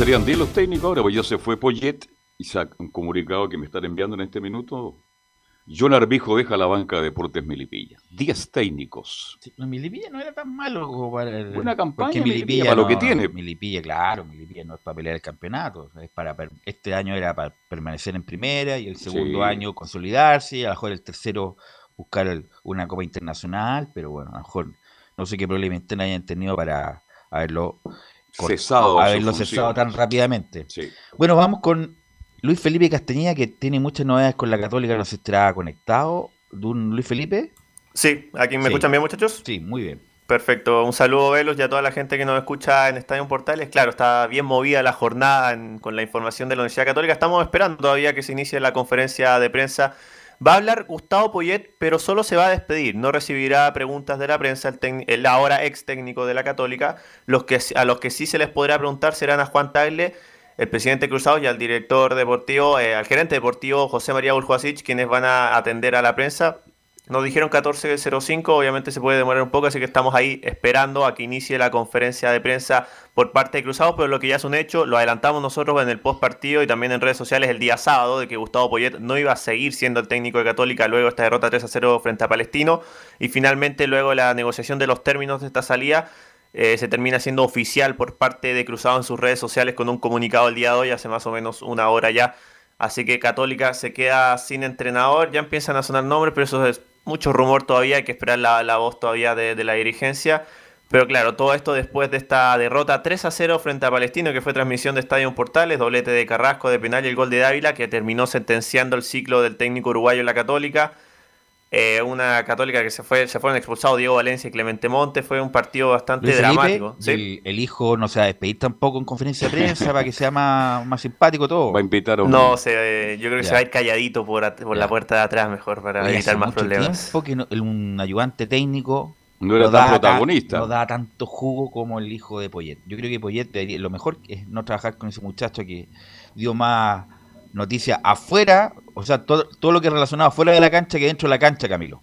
S2: Serían 10 los técnicos ahora, pues ya se fue Poyet y se ha comunicado que me están enviando en este minuto John Arbijo deja la banca de Deportes Melipilla. Diez técnicos.
S9: Melipilla no era tan malo para el,
S2: Buena campaña Melipilla, para lo que tiene.
S9: Melipilla, claro, Melipilla no es para pelear el campeonato. Es para, este año era para permanecer en primera y el segundo año consolidarse y a lo mejor el tercero buscar una copa internacional, pero bueno, a lo mejor no sé qué problema hayan tenido para haberlo
S2: cesado,
S9: haberlo cesado tan rápidamente. Bueno, vamos con Luis Felipe Castañeda, que tiene muchas novedades con la Católica, no se estará conectado. ¿De un Luis Felipe?
S4: Sí, ¿aquí me escuchan bien, muchachos?
S9: Sí, muy bien.
S4: Perfecto, un saludo Velos y a toda la gente que nos escucha en Estadio Portales. Claro, está bien movida la jornada con la información de la Universidad Católica. Estamos esperando todavía que se inicie la conferencia de prensa. Va a hablar Gustavo Poyet, pero solo se va a despedir. No recibirá preguntas de la prensa el, el ahora ex técnico de la Católica. Los que, a los que sí se les podrá preguntar serán a Juan Tagle, el presidente Cruzado y al director deportivo, eh, al gerente deportivo José María Uljuasic, quienes van a atender a la prensa. Nos dijeron 14.05, obviamente se puede demorar un poco, así que estamos ahí esperando a que inicie la conferencia de prensa por parte de Cruzados, pero lo que ya es un hecho, lo adelantamos nosotros en el post partido y también en redes sociales el día sábado de que Gustavo Poyet no iba a seguir siendo el técnico de Católica luego de esta derrota 3 a 0 frente a Palestino y finalmente luego la negociación de los términos de esta salida eh, se termina siendo oficial por parte de Cruzado en sus redes sociales con un comunicado el día de hoy, hace más o menos una hora ya. Así que Católica se queda sin entrenador, ya empiezan a sonar nombres, pero eso es mucho rumor todavía, hay que esperar la, voz todavía de, la dirigencia. Pero claro, todo esto después de esta derrota 3 a 0 frente a Palestino, que fue transmisión de Estadio Portales, doblete de Carrasco de penal y el gol de Dávila, que terminó sentenciando el ciclo del técnico uruguayo en la Católica. Eh, una católica que se fue se fueron expulsados Diego Valencia y Clemente Monte. Fue un partido bastante dramático.
S9: el, hijo no se va a despedir tampoco en conferencia de prensa para que sea más, más simpático todo.
S2: Va a invitar a
S4: un... No, se, yo creo que se va a ir calladito por, la puerta de atrás mejor para evitar más problemas.
S9: Porque un ayudante técnico
S2: no era tan protagonista.
S9: no da tanto jugo como el hijo de Poyet. Yo creo que Poyet lo mejor es no trabajar con ese muchacho que dio más noticias afuera o sea, todo, todo lo que es relacionado fuera de la cancha que dentro de la cancha, Camilo.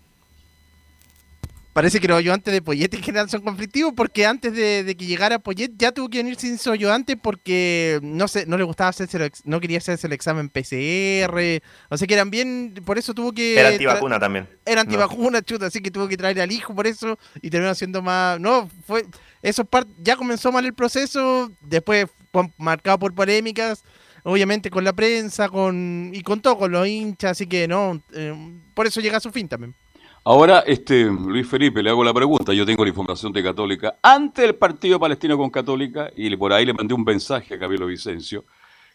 S8: Parece que los ayudantes de Poyet en general son conflictivos porque antes de, que llegara Poyet ya tuvo que venir sin su ayudante porque no sé, no le gustaba hacerse no quería hacerse el examen PCR, o sea que eran bien, por eso tuvo que
S4: era antivacuna también.
S8: Era antivacuna, chuta, así que tuvo que traer al hijo por eso y terminó siendo más, no, fue eso ya comenzó mal el proceso, después marcado por polémicas obviamente con la prensa con y con todo, con los hinchas, así que no, eh, por eso llega a su fin también.
S2: Ahora, este Luis Felipe, le hago la pregunta, yo tengo la información de Católica, antes del partido palestino con Católica, y por ahí le mandé un mensaje a Camilo Vicencio,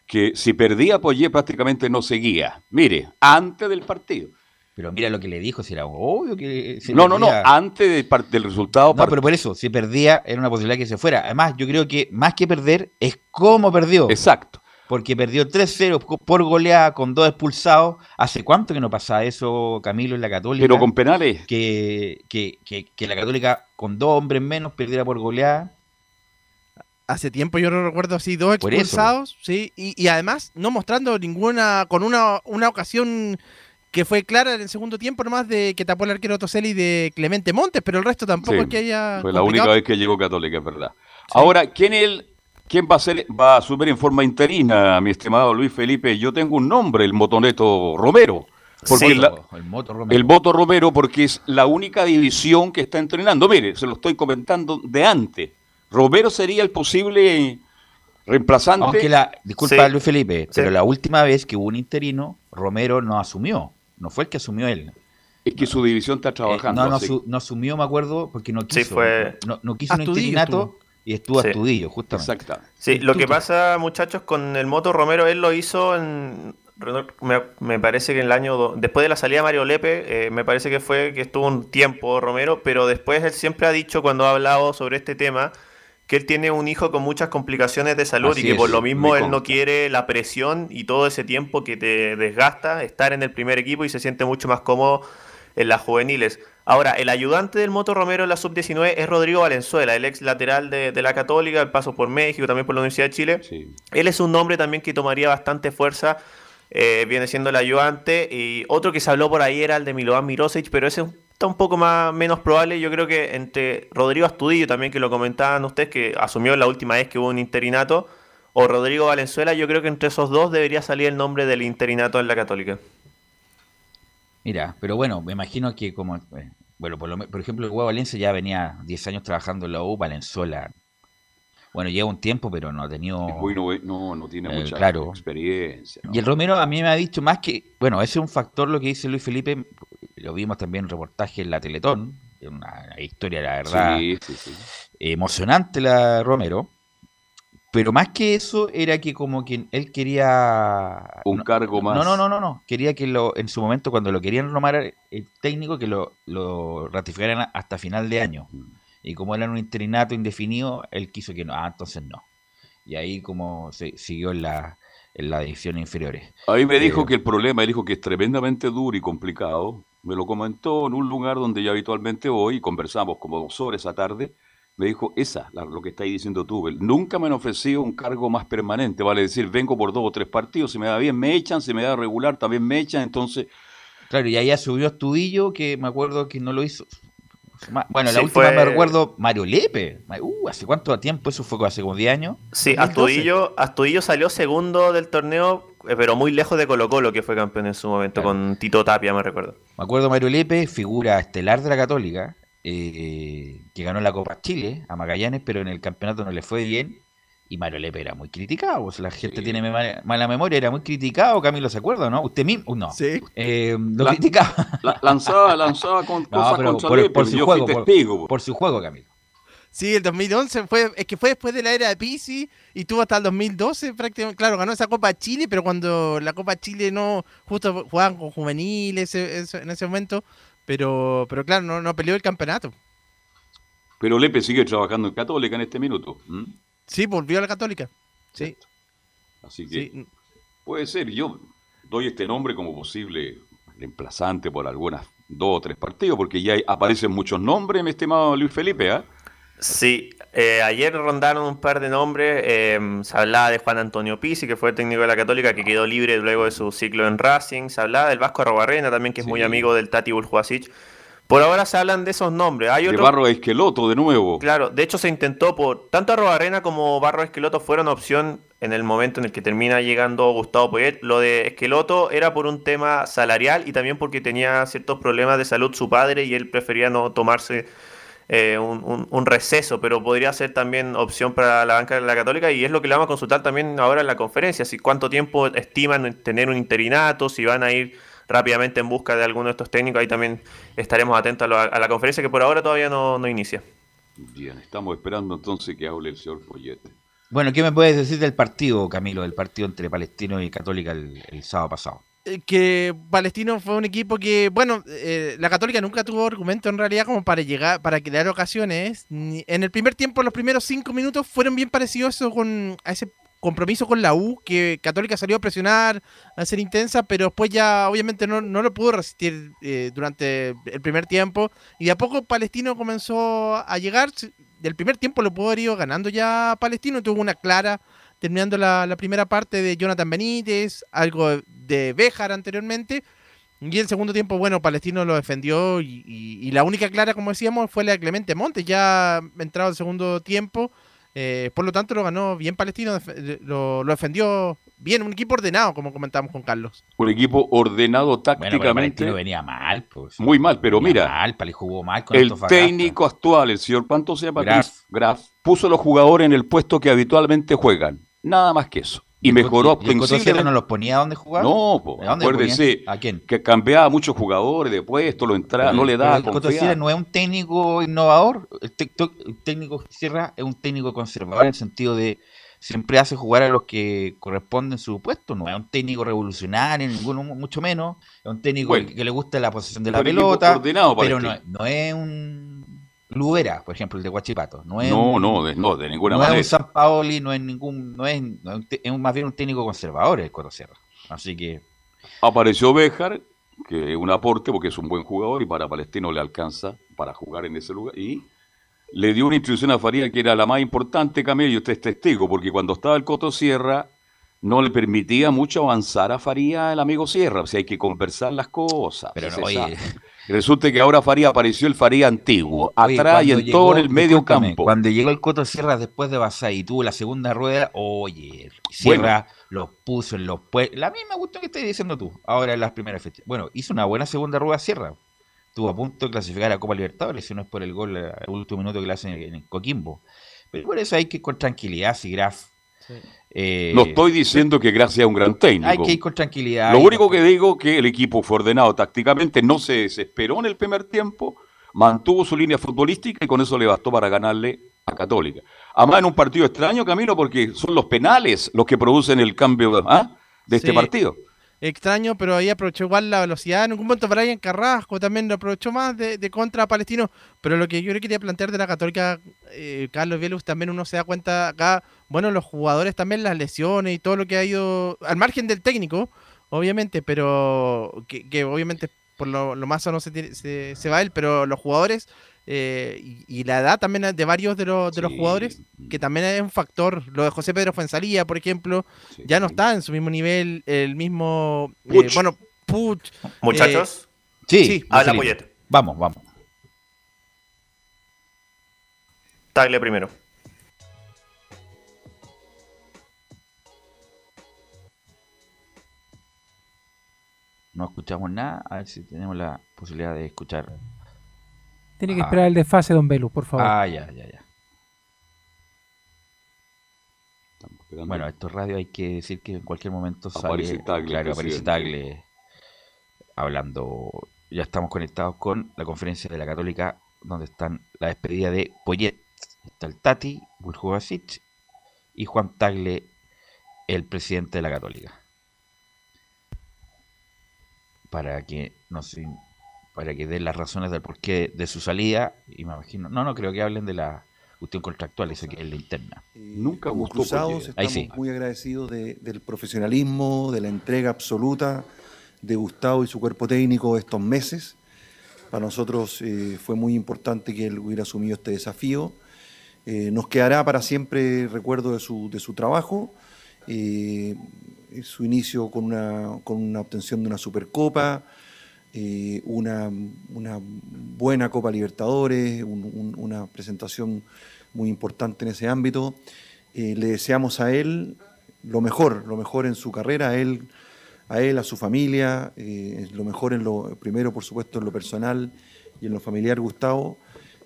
S2: que si perdía Poyé prácticamente no seguía. Mire, antes del partido.
S9: Pero mira lo que le dijo, si era obvio que...
S2: no, no, no, antes del, del resultado...
S9: No, pero por eso, si perdía era una posibilidad que se fuera. Además, yo creo que más que perder es cómo perdió.
S2: Exacto
S9: porque perdió 3-0 por goleada con dos expulsados. ¿Hace cuánto que no pasaba eso, Camilo, en la Católica?
S2: Pero con penales.
S9: Que, que, que, la Católica, con dos hombres menos, perdiera por goleada.
S8: Hace tiempo yo no recuerdo así, dos expulsados, sí, y, además no mostrando ninguna, con una, una ocasión que fue clara en el segundo tiempo nomás de que tapó el arquero Toselli de Clemente Montes, pero el resto tampoco es que haya...
S2: Fue la única vez que llegó Católica, es verdad. Ahora, ¿quién es el ¿Quién va a ser, va a asumir en forma interina, mi estimado Luis Felipe? Yo tengo un nombre, el Motoneto Romero. Porque el, Moto Romero. el Moto Romero, porque es la única división que está entrenando. Mire, se lo estoy comentando de antes. Romero sería el posible reemplazante.
S9: Aunque la, disculpa Luis Felipe, pero la última vez que hubo un interino, Romero no asumió. No fue el que asumió él.
S2: Es que su división está trabajando.
S9: no, no, asumió, me acuerdo, porque no quiso. Fue... No, quiso un interinato. Y estuvo a Estudillo, justamente.
S4: Exacto. Sí, lo que pasa, muchachos, con el Moto Romero, él lo hizo en. Me, parece que en el año. Después de la salida de Mario Lepe, eh, me parece que fue que estuvo un tiempo Romero, pero después él siempre ha dicho, cuando ha hablado sobre este tema, que él tiene un hijo con muchas complicaciones de salud y que por lo mismo él no quiere la presión y todo ese tiempo que te desgasta estar en el primer equipo y se siente mucho más cómodo en las juveniles. Ahora, el ayudante del Moto Romero en la sub-19 es Rodrigo Valenzuela, el ex lateral de, la Católica, el paso por México, también por la Universidad de Chile. Él es un nombre también que tomaría bastante fuerza, eh, viene siendo el ayudante. Y otro que se habló por ahí era el de Milovan Mirosic, pero ese está un poco más menos probable. Yo creo que entre Rodrigo Astudillo, también que lo comentaban ustedes, que asumió la última vez que hubo un interinato, o Rodrigo Valenzuela, yo creo que entre esos dos debería salir el nombre del interinato en la Católica.
S9: Mira, pero bueno, me imagino que como, eh, bueno, por, por ejemplo, el Hugo Valencia ya venía 10 años trabajando en la U, Valenzuela. Bueno, lleva un tiempo, pero no ha tenido...
S2: no, no tiene eh, mucha experiencia.
S9: Y el Romero a mí me ha dicho más que, bueno, ese es un factor lo que dice Luis Felipe, lo vimos también en reportaje en la Teletón, una historia, la verdad, emocionante la Romero. Pero más que eso, era que como que él quería...
S2: Un cargo más.
S9: No, no, no, no, no. Quería que lo, en su momento, cuando lo querían nomar el técnico, que lo, lo ratificaran hasta final de año. Y como era un interinato indefinido, él quiso que no. Ah, entonces no. Y ahí como se siguió en la, en la división inferiores.
S2: Ahí me dijo eh, que el problema, él dijo que es tremendamente duro y complicado. Me lo comentó en un lugar donde yo habitualmente voy y conversamos como dos horas esa tarde. Me dijo, esa, lo que estáis diciendo tú. Nunca me han ofrecido un cargo más permanente. Vale decir, vengo por dos o tres partidos, si me da bien me echan, si me da regular también me echan. Entonces,
S9: Claro, y ahí subió Estudillo, que me acuerdo que no lo hizo. Bueno, la última me recuerdo Mario Lepe. Uh, ¿hace cuánto tiempo? Eso fue hace como 10 años.
S4: Sí, Astudillo, Astudillo salió segundo del torneo, eh, pero muy lejos de Colo Colo, que fue campeón en su momento, con Tito Tapia, me recuerdo.
S9: Me acuerdo Mario Lepe, figura estelar de la Católica, eh, que ganó la Copa Chile a Magallanes, pero en el campeonato no le fue bien. Y Mario Lepe era muy criticado, la gente tiene mala, memoria, era muy criticado, Camilo se acuerda, ¿no? Usted mismo, no.
S8: Sí.
S9: Eh, lo criticaba.
S2: lanzaba, lanzaba con cosas contra
S9: por, Lepe, por, su juego, por, su juego, Camilo.
S8: Sí, el 2011 fue, es que fue después de la era de Pisi y tuvo hasta el 2012 prácticamente, claro, ganó esa Copa Chile, pero cuando la Copa Chile no, justo jugaban con juveniles en ese momento, pero, pero claro, no, no peleó el campeonato.
S2: Pero Lepe sigue trabajando en Católica en este minuto.
S8: Sí, volvió a la católica. Sí.
S2: Así que puede ser. Yo doy este nombre como posible reemplazante por algunas dos o tres partidos, porque ya aparecen muchos nombres, mi estimado Luis Felipe. ¿ah?
S4: Sí, eh, ayer rondaron un par de nombres. Em, se hablaba de Juan Antonio Pizzi, que fue el técnico de la Católica, que quedó libre luego de su ciclo en Racing. Se hablaba del Vasco Arrobarrena también, que es muy amigo del Tati Buljuasic. Por ahora se hablan de esos nombres. Hay
S2: de Barro Esqueloto, de nuevo.
S4: Claro, de hecho se intentó por. Tanto Arrobarena como Barro Esqueloto fueron opción en el momento en el que termina llegando Gustavo Poyet. Lo de Esqueloto era por un tema salarial y también porque tenía ciertos problemas de salud su padre y él prefería no tomarse eh, un, receso, pero podría ser también opción para la banca de la Católica y es lo que le vamos a consultar también ahora en la conferencia. Si cuánto tiempo estiman tener un interinato, si van a ir rápidamente en busca de alguno de estos técnicos. Ahí también estaremos atentos a, la conferencia que por ahora todavía no, inicia.
S2: Bien, estamos esperando entonces que hable el señor Follete.
S9: Bueno, ¿qué me puedes decir del partido, Camilo, del partido entre Palestino y Católica el, sábado pasado?
S8: Eh, que Palestino fue un equipo que, bueno, eh, la Católica nunca tuvo argumento en realidad como para llegar, para crear ocasiones. En el primer tiempo, los primeros cinco minutos fueron bien parecidos con, a ese compromiso con la U, que Católica salió a presionar, a ser intensa, pero después ya obviamente no, no lo pudo resistir eh, durante el primer tiempo. Y de a poco Palestino comenzó a llegar. Del primer tiempo lo pudo haber ido ganando ya Palestino. Tuvo una clara, terminando la, primera parte de Jonathan Benítez, algo de Béjar anteriormente. Y el segundo tiempo, bueno, Palestino lo defendió y, la única clara, como decíamos, fue la de Clemente Montes, ya entrado el segundo tiempo. Eh, por lo tanto, lo ganó bien Palestino, lo, defendió bien, un equipo ordenado, como comentamos con Carlos.
S2: Un equipo ordenado tácticamente.
S9: Bueno, venía mal, pues.
S2: Muy mal, pero mira.
S9: Mal, jugó mal con
S2: el técnico actual, el señor ¿cuánto se llama? Graf. Graf. Puso a los jugadores en el puesto que habitualmente juegan. Nada más que eso y, mejoró
S9: ostensiblemente. no los ponía a dónde jugar?
S2: No, acuérdese ¿A quién? que cambiaba muchos jugadores de puesto, lo entraba, no le daba
S9: el no es un técnico innovador, el, técnico Sierra es un técnico conservador en el sentido de siempre hace jugar a los que corresponden su puesto, no es un técnico revolucionario, ninguno, mucho menos, es un técnico que, le gusta la posición de la pelota, pero no, no es un Luera, por ejemplo, el de Guachipato. No, es
S2: no, no, de, no, de ninguna
S9: manera.
S2: No
S9: es un San Paoli, no es ningún, no es, es más bien un técnico conservador el Coro Sierra. Así que.
S2: Apareció Béjar, que es un aporte porque es un buen jugador y para Palestino le alcanza para jugar en ese lugar. Y le dio una instrucción a Faría que era la más importante, Camilo, y usted es testigo, porque cuando estaba el Coto Sierra no le permitía mucho avanzar a Faría el amigo Sierra. O sea, hay que conversar las cosas.
S9: Pero no, oye,
S2: Resulta que ahora Faría apareció el Faría antiguo, atrás y en todo el medio campo.
S9: Cuando llegó el Coto Sierra después de Basay y tuvo la segunda rueda, oye, Sierra los puso en los puestos. La misma gustó que estás diciendo tú, ahora en las primeras fechas. Bueno, hizo una buena segunda rueda Sierra. Estuvo a punto de clasificar a Copa Libertadores, si no es por el gol el último minuto que le hacen en, Coquimbo. Pero por eso hay que ir con tranquilidad, si Graf.
S2: Eh, no estoy diciendo que Gracia sea un gran técnico.
S9: Hay que ir con tranquilidad.
S2: Lo único que digo que el equipo fue ordenado tácticamente, no se desesperó en el primer tiempo, mantuvo su línea futbolística y con eso le bastó para ganarle a Católica. Además, en un partido extraño, Camilo, porque son los penales los que producen el cambio ¿ah? de este partido.
S8: Extraño, pero ahí aprovechó igual la velocidad. En algún momento Brian Carrasco también lo aprovechó más de, contra Palestino. Pero lo que yo quería plantear de la Católica, eh, Carlos Vielus, también uno se da cuenta acá, bueno, los jugadores también, las lesiones y todo lo que ha ido, al margen del técnico, obviamente, pero que, obviamente por lo, más o no se, se, se va él, pero los jugadores eh, y, la edad también de varios de, los, de los jugadores, que también es un factor. Lo de José Pedro Fuensalía, por ejemplo, ya no está en su mismo nivel, el mismo. Eh, bueno, Puch.
S4: Muchachos,
S9: eh, sí,
S4: habla
S9: Vamos, vamos.
S4: Tagle primero.
S9: No escuchamos nada, a ver si tenemos la posibilidad de escuchar
S5: tiene que esperar el desfase, don Belu, por favor.
S9: Ah, ya, ya, ya. Bueno, estos radios hay que decir que en cualquier momento
S2: aparece sale,
S9: claro, aparece Tagle hablando. Ya estamos conectados con la conferencia de la Católica, donde están la despedida de Poyet. Está el Tati, Burjubasic y Juan Tagle, el presidente de la Católica. Para que nos para que den las razones del porqué de su salida. Y me imagino, no, no creo que hablen de la cuestión contractual, eso que es la interna.
S14: Eh, Nunca como Cruzados estamos muy agradecidos del profesionalismo, de la entrega absoluta de Gustavo y su cuerpo técnico estos meses. Para nosotros eh, fue muy importante que él hubiera asumido este desafío. Eh, nos quedará para siempre recuerdo de su, de su trabajo, su inicio con una, con una obtención de una Supercopa, eh, una, buena Copa Libertadores, una presentación muy importante en ese ámbito. Eh, le deseamos a él lo mejor, lo mejor en su carrera, a él, a, él, a su familia, eh, lo mejor en lo, primero por supuesto en lo personal y en lo familiar, Gustavo.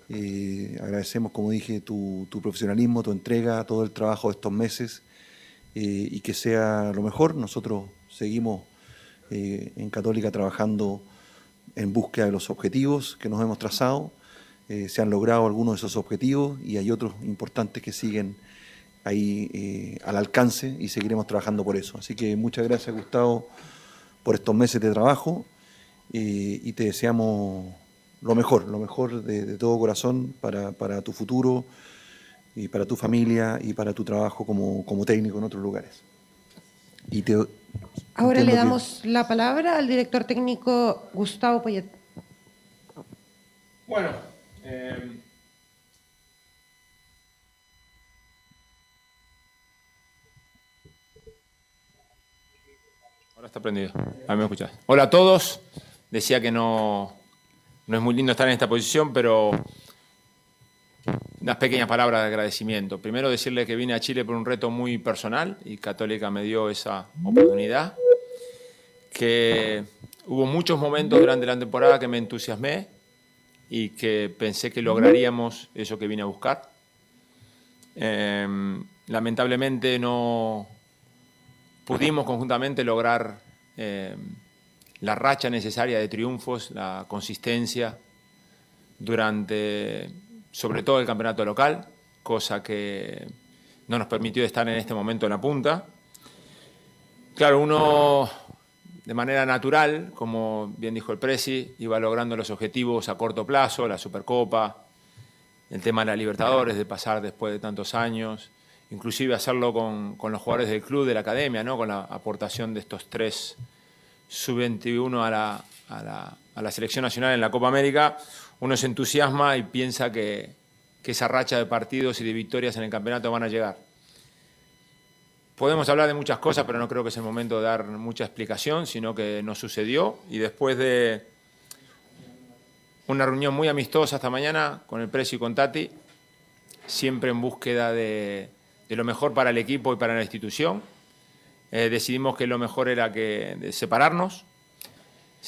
S14: agradecemos, como dije, tu, tu, profesionalismo, tu entrega, todo el trabajo de estos meses y que sea lo mejor. Nosotros seguimos en Católica trabajando en búsqueda de los objetivos que nos hemos trazado. Eh, se han logrado algunos de esos objetivos y hay otros importantes que siguen ahí eh, al alcance y seguiremos trabajando por eso. Así que muchas gracias Gustavo por estos meses de trabajo eh, y te deseamos lo mejor, lo mejor de, todo corazón para, tu futuro y para tu familia y para tu trabajo como, como técnico en otros lugares.
S15: Y te, Ahora le damos la palabra al director técnico Gustavo Poyet.
S16: Bueno, eh, ahora está prendido. A mí me escuchas. Hola a todos. Decía que no, no es muy lindo estar en esta posición, pero unas pequeñas palabras de agradecimiento. Primero decirle que vine a Chile por un reto muy personal y Católica me dio esa oportunidad. Que hubo muchos momentos durante la temporada que me entusiasmé y que pensé que lograríamos eso que vine a buscar. Em, lamentablemente no pudimos conjuntamente lograr em, la racha necesaria de triunfos, la consistencia durante sobre todo el campeonato local, cosa que no nos permitió estar en este momento en la punta. Claro, uno de manera natural, como bien dijo el Presi, iba logrando los objetivos a corto plazo, la Supercopa, el tema de la Libertadores, de pasar después de tantos años, inclusive hacerlo con, los jugadores del club, de la academia, ¿no? con la aportación de estos tres sub-21 a la, a la selección nacional en la Copa América, uno se entusiasma y piensa que, esa racha de partidos y de victorias en el campeonato van a llegar. Podemos hablar de muchas cosas, pero no creo que es el momento de dar mucha explicación, sino que nos sucedió y después de una reunión muy amistosa esta mañana con el Precio y con Tati, siempre en búsqueda de, lo mejor para el equipo y para la institución, eh, decidimos que lo mejor era que separarnos,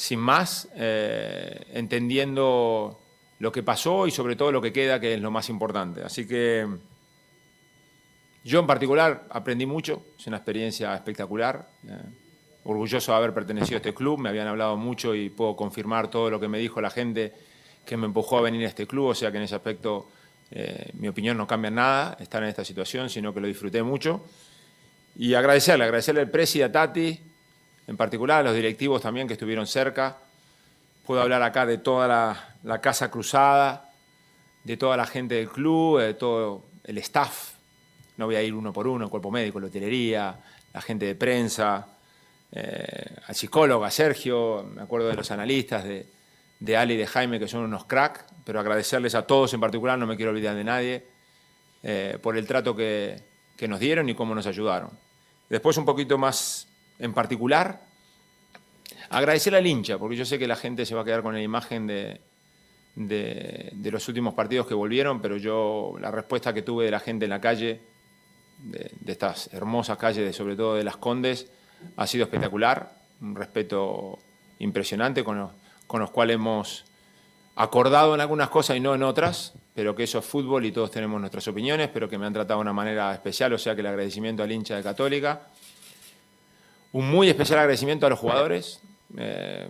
S16: sin más, eh, entendiendo lo que pasó y sobre todo lo que queda, que es lo más importante. Así que yo en particular aprendí mucho, es una experiencia espectacular. Eh, orgulloso de haber pertenecido a este club, me habían hablado mucho y puedo confirmar todo lo que me dijo la gente que me empujó a venir a este club, o sea que en ese aspecto eh, mi opinión no cambia nada estar en esta situación, sino que lo disfruté mucho. Y agradecerle, agradecerle al Presi, a Tati, en particular a los directivos también que estuvieron cerca. Puedo hablar acá de toda la, la Casa Cruzada, de toda la gente del club, de todo el staff. No voy a ir uno por uno, el cuerpo médico, la hotelería, la gente de prensa, eh, al psicólogo, a Sergio, me acuerdo de los analistas, de, de Ali y de Jaime, que son unos crack, pero agradecerles a todos en particular, no me quiero olvidar de nadie, eh, por el trato que, que nos dieron y cómo nos ayudaron. Después un poquito más en particular, agradecer al hincha, porque yo sé que la gente se va a quedar con la imagen de, de, de, los últimos partidos que volvieron, pero yo la respuesta que tuve de la gente en la calle, de, de estas hermosas calles, sobre todo de Las Condes, ha sido espectacular, un respeto impresionante con los, con los cuales hemos acordado en algunas cosas y no en otras, pero que eso es fútbol y todos tenemos nuestras opiniones, pero que me han tratado de una manera especial, o sea que el agradecimiento al hincha de Católica. Un muy especial agradecimiento a los jugadores. Eh,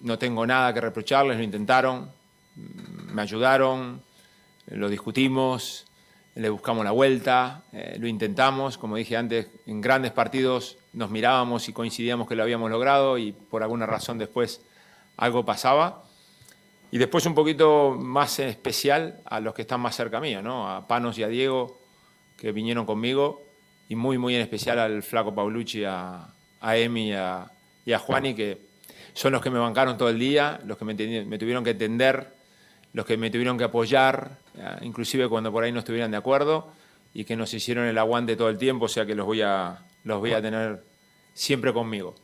S16: no tengo nada que reprocharles, lo intentaron, me ayudaron, lo discutimos, le buscamos la vuelta, eh, lo intentamos, como dije antes, en grandes partidos nos mirábamos y coincidíamos que lo habíamos logrado y por alguna razón después algo pasaba. Y después un poquito más especial a los que están más cerca mío, ¿no? a Panos y a Diego, que vinieron conmigo, y muy, muy en especial al flaco Paulucci, a, a Emi y a, y a Juani, que son los que me bancaron todo el día, los que me, me tuvieron que entender, los que me tuvieron que apoyar, inclusive cuando por ahí no estuvieran de acuerdo, y que nos hicieron el aguante todo el tiempo, o sea que los voy a, los voy a tener siempre conmigo.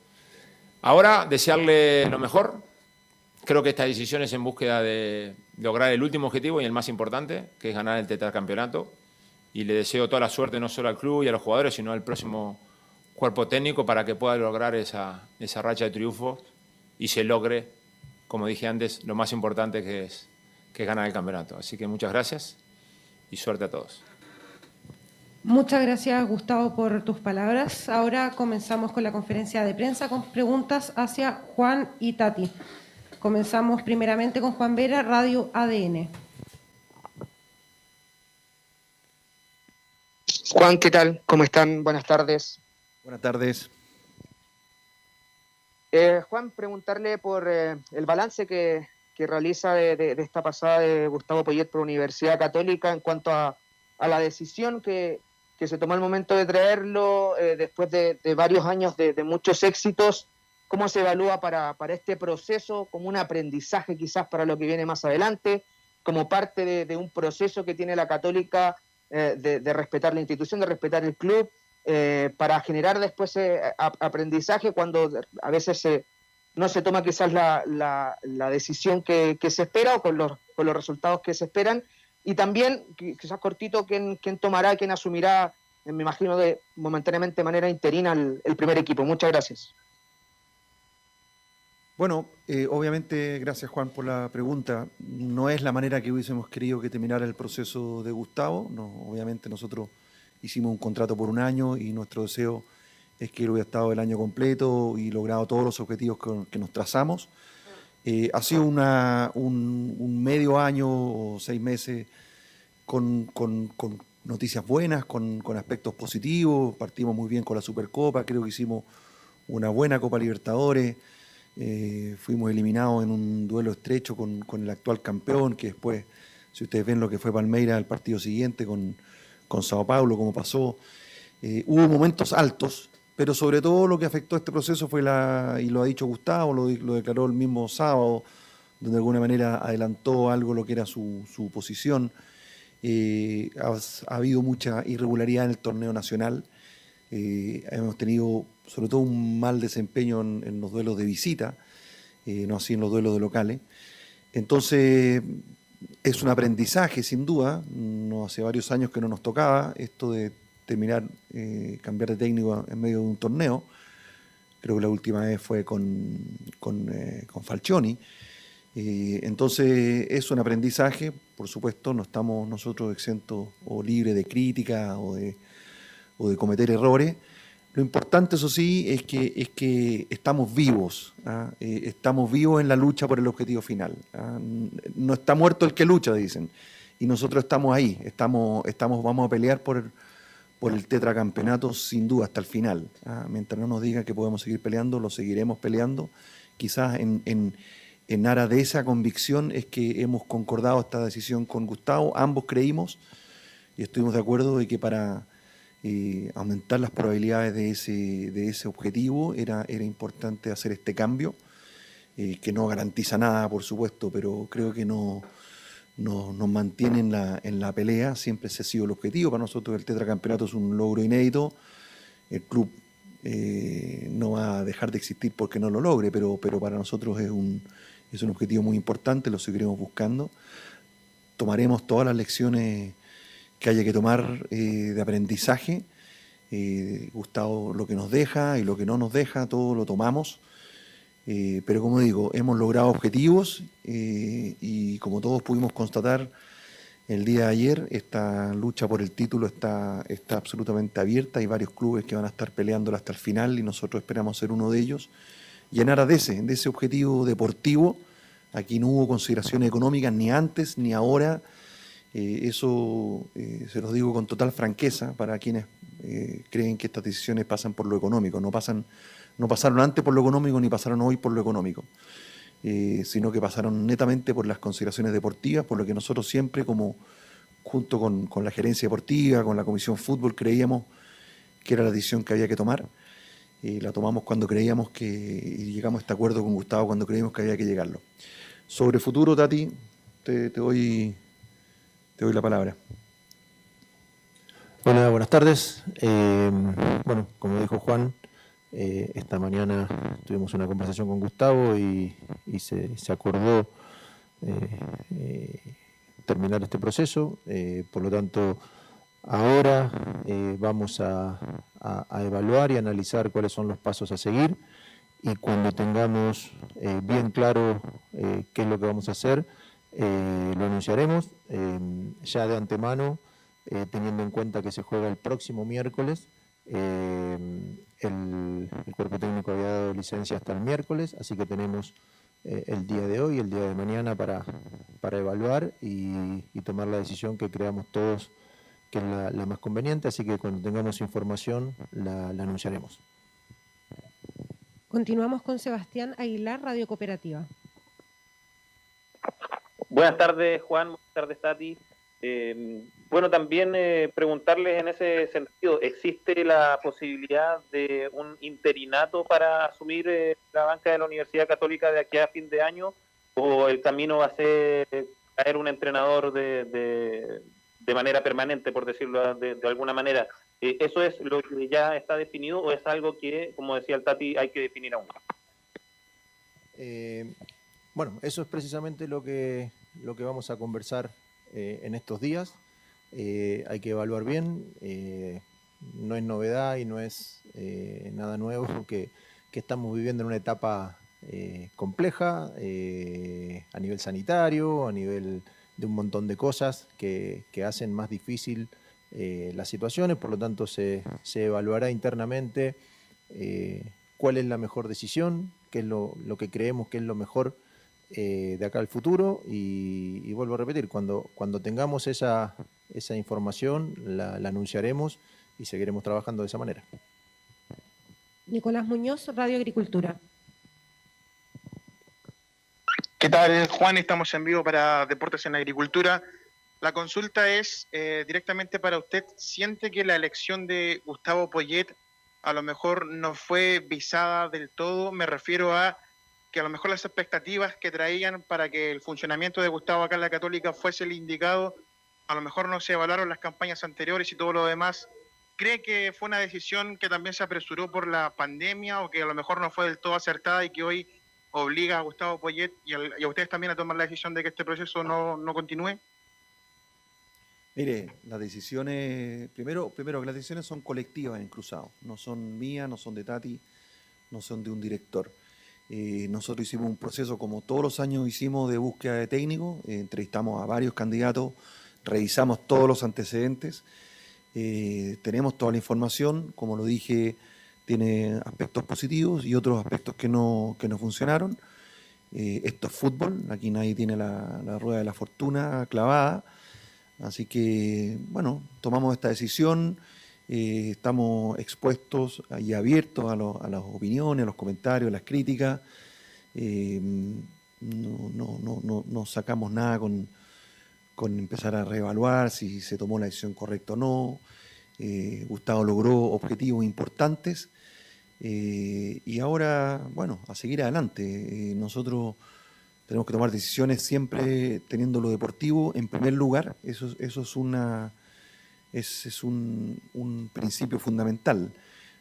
S16: Ahora, desearle lo mejor, Creo que esta decisión es en búsqueda de lograr el último objetivo y el más importante, que es ganar el tetracampeonato. Y le deseo toda la suerte no solo al club y a los jugadores, sino al próximo cuerpo técnico para que pueda lograr esa, esa racha de triunfos y se logre, como dije antes, lo más importante que es, que ganar el campeonato. Así que muchas gracias y suerte a todos.
S15: Muchas gracias, Gustavo, por tus palabras. Ahora comenzamos con la conferencia de prensa con preguntas hacia Juan y Tati. Comenzamos primeramente con Juan Vera, Radio ADN.
S17: Juan, ¿qué tal? ¿Cómo están? Buenas tardes.
S14: Buenas tardes.
S17: Eh, Juan, preguntarle por eh, el balance que, que realiza de, de, de, esta pasada de Gustavo Poyet por Universidad Católica en cuanto a, a la decisión que, que, se tomó el momento de traerlo eh, después de, de, varios años de, muchos éxitos cómo se evalúa para, para, este proceso como un aprendizaje quizás para lo que viene más adelante, como parte de, de un proceso que tiene la católica eh, de, de, respetar la institución, de respetar el club, eh, para generar después eh, aprendizaje cuando a veces no se toma quizás la, decisión que, se espera o con los, resultados que se esperan. Y también, quizás cortito, quién, quién tomará, quién asumirá, me imagino, de momentáneamente manera interina el primer equipo. Muchas gracias.
S14: Bueno, eh, obviamente, gracias Juan por la pregunta. No es la manera que hubiésemos querido que terminara el proceso de Gustavo. Obviamente nosotros hicimos un contrato por un año y nuestro deseo es que él hubiera estado el año completo y logrado todos los objetivos que, nos trazamos. Eh, ha sido un, medio año o seis meses con, noticias buenas, con aspectos positivos. Partimos muy bien con la Supercopa, creo que hicimos una buena Copa Libertadores. Eh, fuimos eliminados en un duelo estrecho con, con, el actual campeón, que después, si ustedes ven lo que fue Palmeira el partido siguiente con, con Sao Paulo, cómo pasó, eh, hubo momentos altos, pero sobre todo lo que afectó este proceso fue la, y lo ha dicho Gustavo, lo, declaró el mismo sábado, donde de alguna manera adelantó algo lo que era su, su posición. Eh, ha, ha, habido mucha irregularidad en el torneo nacional. Hemos tenido sobre todo un mal desempeño en, los duelos de visita, eh, no así en los duelos de locales. Entonces, es un aprendizaje, sin duda. No hace varios años que no nos tocaba esto de terminar, eh, cambiar de técnico en medio de un torneo. Creo que la última vez fue con, con, eh, con Falcioni. Entonces, es un aprendizaje. Por supuesto, no estamos nosotros exentos o libres de crítica o de, o de cometer errores lo importante, eso sí, es que, es que estamos vivos, ¿ah? eh, estamos vivos en la lucha por el objetivo final. ¿ah? No está muerto el que lucha, dicen. Y nosotros estamos ahí, estamos, estamos, vamos a pelear por, por el tetracampeonato sin duda hasta el final. ¿ah? Mientras no nos digan que podemos seguir peleando, lo seguiremos peleando. Quizás en, en, en aras de esa convicción es que hemos concordado esta decisión con Gustavo. Ambos creímos y estuvimos de acuerdo de que para aumentar las probabilidades de ese, de ese objetivo era, era importante hacer este cambio, eh, que no garantiza nada, por supuesto, pero creo que no, no, nos mantiene en la, en la pelea, siempre ese ha sido el objetivo. Para nosotros el tetracampeonato es un logro inédito, el club eh, no va a dejar de existir porque no lo logre, pero, pero para nosotros es un, es un objetivo muy importante, lo seguiremos buscando. Tomaremos todas las lecciones que haya que tomar eh, de aprendizaje. Eh, Gustavo lo que nos deja y lo que no nos deja, todo lo tomamos. Eh, pero como digo, hemos logrado objetivos y como todos pudimos constatar el día de ayer, esta lucha por el título está, está absolutamente abierta. Hay varios clubes que van a estar peleándola hasta el final y nosotros esperamos ser uno de ellos. Y en aras de ese, de ese objetivo deportivo, aquí no hubo consideraciones económicas ni antes ni ahora eh, eso eh, se los digo con total franqueza para quienes eh, creen que estas decisiones pasan por lo económico. No, pasan, no pasaron antes por lo económico ni pasaron hoy por lo económico, sino que pasaron netamente por las consideraciones deportivas, por lo que nosotros siempre, como junto con, con la gerencia deportiva, con la comisión fútbol, creíamos que era la decisión que había que tomar. la tomamos cuando creíamos que, y llegamos a este acuerdo con Gustavo cuando creíamos que había que llegarlo. Sobre futuro, Tati, te, te doy te doy la palabra.
S18: Hola, buenas tardes. Eh, bueno, como dijo Juan, eh, esta mañana tuvimos una conversación con Gustavo y, se, acordó eh, terminar este proceso. por lo tanto, ahora vamos a, evaluar y analizar cuáles son los pasos a seguir y cuando tengamos bien claro qué es lo que vamos a hacer, eh, lo anunciaremos eh, ya de antemano, eh, teniendo en cuenta que se juega el próximo miércoles. El, cuerpo técnico había dado licencia hasta el miércoles, así que tenemos el día de hoy, el día de mañana para, para evaluar y, tomar la decisión que creamos todos que es la, más conveniente, así que cuando tengamos información la, la anunciaremos.
S15: Continuamos con Sebastián Aguilar, Radio Cooperativa.
S19: Buenas tardes, Juan. Buenas tardes, Tati. Eh, bueno, también eh, preguntarles en ese sentido, ¿existe la posibilidad de un interinato para asumir eh, la banca de la Universidad Católica de aquí a fin de año? ¿O el camino va a ser caer un entrenador de, de, manera permanente, por decirlo de, alguna manera? ¿Eso es lo que ya está definido o es algo que, como decía el Tati, hay que definir aún?
S18: Bueno, eso es precisamente lo que lo que vamos a conversar eh, en estos días. Eh, hay que evaluar bien, eh, no es novedad y no es nada nuevo que, que, estamos viviendo en una etapa compleja a nivel sanitario, a nivel de un montón de cosas que, que hacen más difícil las situaciones, por lo tanto se, se evaluará internamente cuál es la mejor decisión, qué es lo, lo que creemos que es lo mejor eh, de acá al futuro y, vuelvo a repetir, cuando, cuando tengamos esa, esa información la, anunciaremos y seguiremos trabajando de esa manera.
S15: Nicolás Muñoz, Radio Agricultura.
S20: ¿Qué tal, Juan? Estamos en vivo para Deportes en Agricultura. La consulta es eh, directamente para usted. ¿Siente que la elección de Gustavo Poyet a lo mejor no fue visada del todo? Me refiero a que a lo mejor las expectativas que traían para que el funcionamiento de Gustavo acá en la Católica fuese el indicado, a lo mejor no se evaluaron las campañas anteriores y todo lo demás. ¿Cree que fue una decisión que también se apresuró por la pandemia o que a lo mejor no fue del todo acertada y que hoy obliga a Gustavo Poyet y a, ustedes también a tomar la decisión de que este proceso no, no continúe?
S14: Mire, las decisiones, primero, primero que las decisiones son colectivas en Cruzado, no son mías, no son de Tati, no son de un director. Eh, nosotros hicimos un proceso como todos los años hicimos de búsqueda de técnicos, eh, entrevistamos a varios candidatos, revisamos todos los antecedentes, eh, tenemos toda la información, como lo dije, tiene aspectos positivos y otros aspectos que no, que no funcionaron. esto es fútbol, aquí nadie tiene la, la rueda de la fortuna clavada, así que bueno, tomamos esta decisión eh, estamos expuestos y abiertos a, las opiniones, a los comentarios, a las críticas. Eh, no, no, no, sacamos nada con, con, empezar a reevaluar si se tomó la decisión correcta o no. Eh, Gustavo logró objetivos importantes y ahora, bueno, a seguir adelante. nosotros tenemos que tomar decisiones siempre teniendo lo deportivo en primer lugar. Eso, eso es una ese es un, principio fundamental.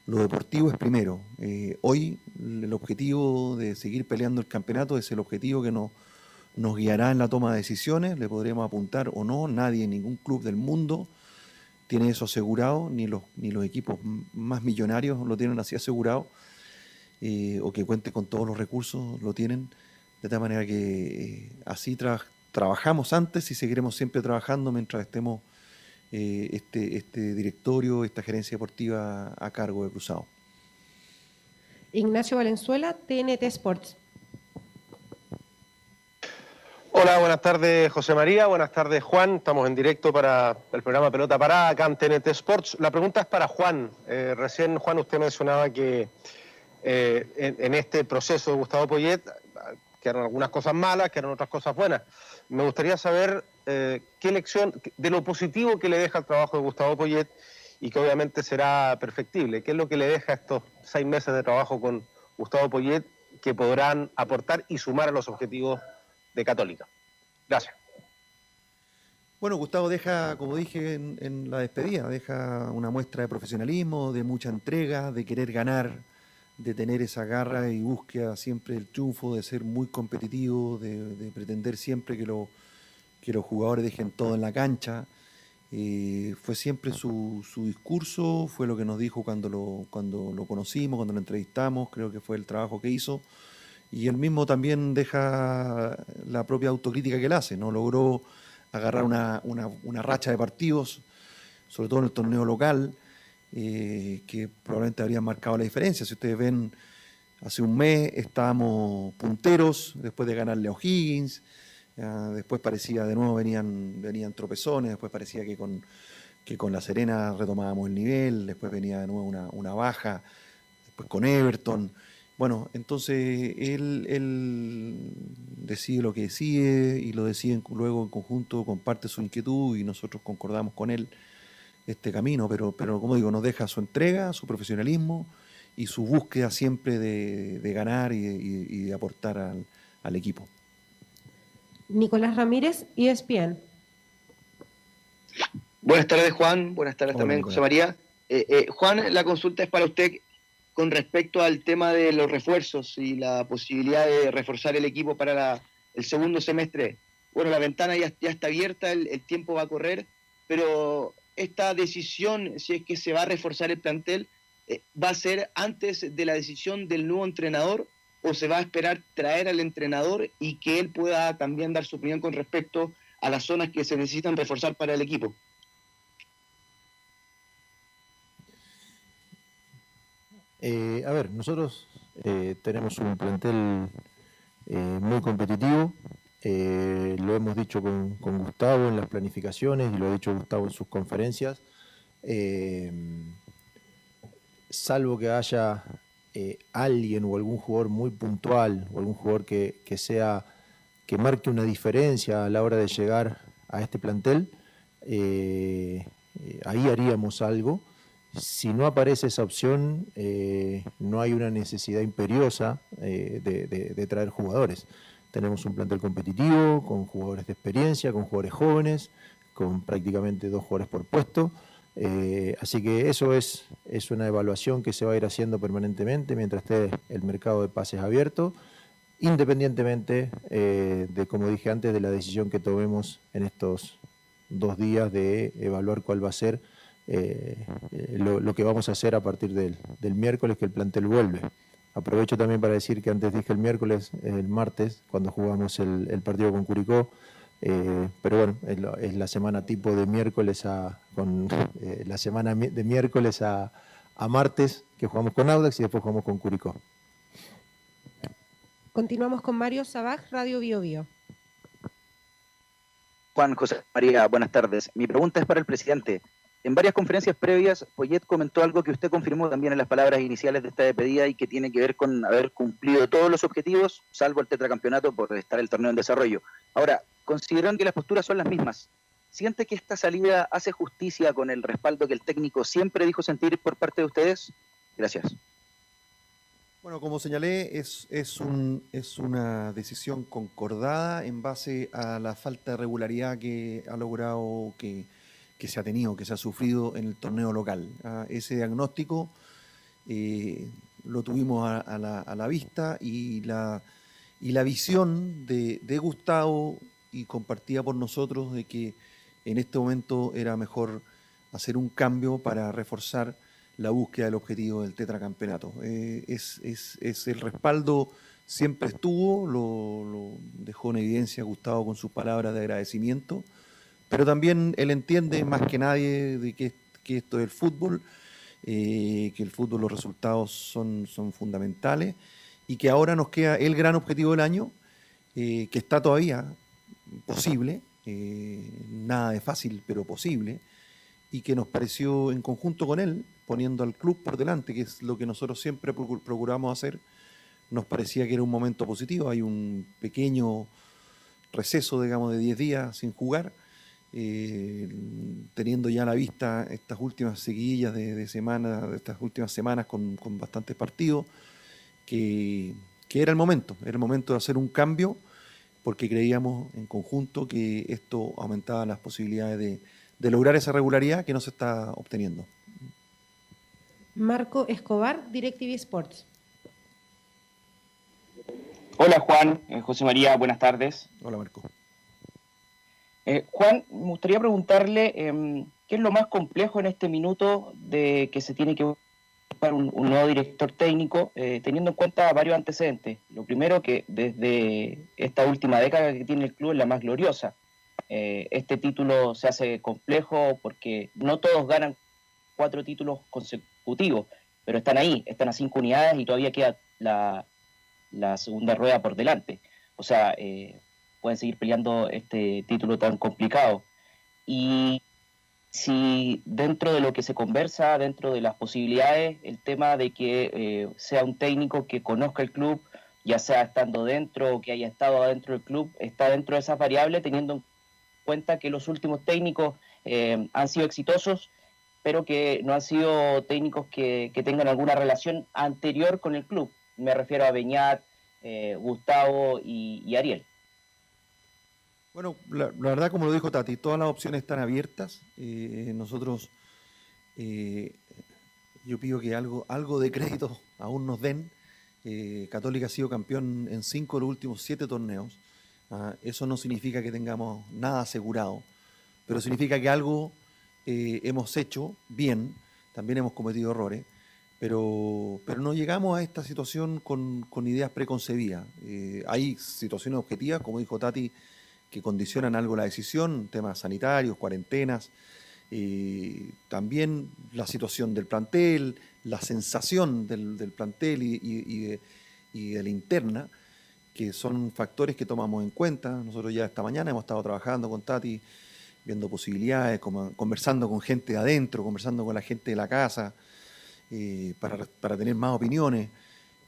S14: Lo deportivo es primero. Eh, hoy el objetivo de seguir peleando el campeonato es el objetivo que nos, nos guiará en la toma de decisiones. Le podremos apuntar o no. Nadie, ningún club del mundo tiene eso asegurado, ni los, ni los equipos más millonarios lo tienen así asegurado, eh, o que cuente con todos los recursos, lo tienen. De tal manera que eh, así trabajamos antes y seguiremos siempre trabajando mientras estemos eh, este, este directorio, esta gerencia deportiva a cargo de Cruzado.
S15: Ignacio Valenzuela, TNT Sports.
S21: Hola, buenas tardes José María, buenas tardes Juan. Estamos en directo para el programa Pelota Parada acá en TNT Sports. La pregunta es para Juan. Eh, recién Juan usted mencionaba que eh, en, este proceso de Gustavo Poyet que eran algunas cosas malas, que eran otras cosas buenas. Me gustaría saber eh, qué lección, de lo positivo que le deja el trabajo de Gustavo Poyet y que obviamente será perfectible. ¿Qué es lo que le deja estos seis meses de trabajo con Gustavo Poyet que podrán aportar y sumar a los objetivos de Católica? Gracias.
S14: Bueno, Gustavo deja, como dije en, la despedida, deja una muestra de profesionalismo, de mucha entrega, de querer ganar, de tener esa garra y búsqueda siempre del triunfo, de ser muy competitivo, de, de pretender siempre que lo, que los jugadores dejen todo en la cancha. Eh, fue siempre su, discurso, fue lo que nos dijo cuando lo, cuando lo conocimos, cuando lo entrevistamos, creo que fue el trabajo que hizo. Y él mismo también deja la propia autocrítica que él hace, ¿no? Logró agarrar una, racha de partidos, sobre todo en el torneo local, eh, que probablemente habrían marcado la diferencia. Si ustedes ven, hace un mes estábamos punteros después de ganarle a O'Higgins, después parecía, de nuevo venían, venían tropezones, después parecía que con, que con La Serena retomábamos el nivel, después venía de nuevo una, baja, después con Everton. Bueno, entonces él, él, decide lo que decide y lo decide luego en conjunto, comparte su inquietud y nosotros concordamos con él este camino, pero, pero como digo, nos deja su entrega, su profesionalismo y su búsqueda siempre de, ganar y, de aportar al equipo.
S15: Nicolás Ramírez, ESPN.
S22: Buenas tardes, Juan. Buenas tardes también, José María. Eh, eh, Juan, la consulta es para usted con respecto al tema de los refuerzos y la posibilidad de reforzar el equipo para el segundo semestre. Bueno, la ventana ya, está abierta, el, tiempo va a correr, pero esta decisión, si es que se va a reforzar el plantel, eh, va a ser antes de la decisión del nuevo entrenador o se va a esperar traer al entrenador y que él pueda también dar su opinión con respecto a las zonas que se necesitan reforzar para el equipo?
S18: Eh, a ver, nosotros eh, tenemos un plantel eh, muy competitivo, lo hemos dicho con, con, Gustavo en las planificaciones y lo ha dicho Gustavo en sus conferencias, salvo que haya eh, alguien o algún jugador muy puntual o algún jugador que, sea que marque una diferencia a la hora de llegar a este plantel, eh, eh, ahí haríamos algo. Si no aparece esa opción, no hay una necesidad imperiosa de, traer jugadores. Tenemos un plantel competitivo, con jugadores de experiencia, con jugadores jóvenes, con prácticamente dos jugadores por puesto. Eh, así que eso es, es una evaluación que se va a ir haciendo permanentemente mientras esté el mercado de pases abierto, independientemente eh, de, como dije antes, de la decisión que tomemos en estos dos días de evaluar cuál va a ser eh, lo, que vamos a hacer a partir del, del miércoles que el plantel vuelve. Aprovecho también para decir que antes dije el miércoles, el martes, cuando jugamos el, el partido con Curicó, eh, pero bueno, es, la semana tipo de miércoles a con eh, la semana de miércoles a, martes que jugamos con Audax y después jugamos con Curicó.
S15: Continuamos con Mario Sabaj, Radio Bio Bio.
S23: Juan José María, buenas tardes. Mi pregunta es para el presidente.
S24: En varias conferencias previas, Poyet comentó algo que usted confirmó también en las palabras iniciales de esta despedida y que tiene que ver con haber cumplido todos los objetivos, salvo el tetracampeonato por estar el torneo en desarrollo. Ahora, considerando que las posturas son las mismas, ¿siente que esta salida hace justicia con el respaldo que el técnico siempre dijo sentir por parte de ustedes? Gracias.
S14: Bueno, como señalé, es, es, un, es una decisión concordada en base a la falta de regularidad que ha logrado que que se ha tenido, que se ha sufrido en el torneo local. Ah, ese diagnóstico eh, lo tuvimos a, la, vista y la, y la visión de, Gustavo y compartida por nosotros de que en este momento era mejor hacer un cambio para reforzar la búsqueda del objetivo del tetracampeonato. Eh, es, es, el respaldo siempre estuvo, lo, lo, dejó en evidencia Gustavo con sus palabras de agradecimiento pero también él entiende más que nadie de que, esto es el fútbol, eh, que el fútbol los resultados son, son fundamentales y que ahora nos queda el gran objetivo del año, eh, que está todavía posible, eh, nada de fácil, pero posible, y que nos pareció en conjunto con él, poniendo al club por delante, que es lo que nosotros siempre procuramos hacer, nos parecía que era un momento positivo, hay un pequeño receso, digamos, de 10 días sin jugar, eh, teniendo ya a la vista estas últimas seguidillas de, de semana, estas últimas semanas con, bastantes partidos, que, era el momento, era el momento de hacer un cambio, porque creíamos en conjunto que esto aumentaba las posibilidades de, de lograr esa regularidad que no se está obteniendo.
S15: Marco Escobar, DirecTV Sports.
S25: Hola Juan, eh, José María, buenas tardes.
S14: Hola Marco.
S25: Eh, Juan, me gustaría preguntarle em, qué es lo más complejo en este minuto de que se tiene que buscar un, nuevo director técnico, eh, teniendo en cuenta varios antecedentes. Lo primero, que desde esta última década que tiene el club es la más gloriosa. Eh, este título se hace complejo porque no todos ganan cuatro títulos consecutivos, pero están ahí, están a cinco unidades y todavía queda la, la segunda rueda por delante. O sea, pueden seguir peleando este título tan complicado. Y si dentro de lo que se conversa, dentro de las posibilidades, el tema de que eh, sea un técnico que conozca el club, ya sea estando dentro o que haya estado adentro del club, está dentro de esas variables, teniendo en cuenta que los últimos técnicos eh, han sido exitosos, pero que no han sido técnicos que, tengan alguna relación anterior con el club. Me refiero a Beñat, eh, Gustavo y Ariel.
S14: Bueno, la, verdad, como lo dijo Tati, todas las opciones están abiertas. Eh, nosotros, eh, yo pido que algo, algo de crédito aún nos den. Eh, Católica ha sido campeón en cinco de los últimos siete torneos. Ah, eso no significa que tengamos nada asegurado, pero significa que algo hemos hecho bien. También hemos cometido errores, pero, pero no llegamos a esta situación con, con ideas preconcebidas. hay situaciones objetivas, como dijo Tati que condicionan algo la decisión, temas sanitarios, cuarentenas, también la situación del plantel, la sensación del, plantel y, de, la interna, que son factores que tomamos en cuenta. Nosotros ya esta mañana hemos estado trabajando con Tati, viendo posibilidades, conversando con gente de adentro, conversando con la gente de la casa, eh, para, para tener más opiniones.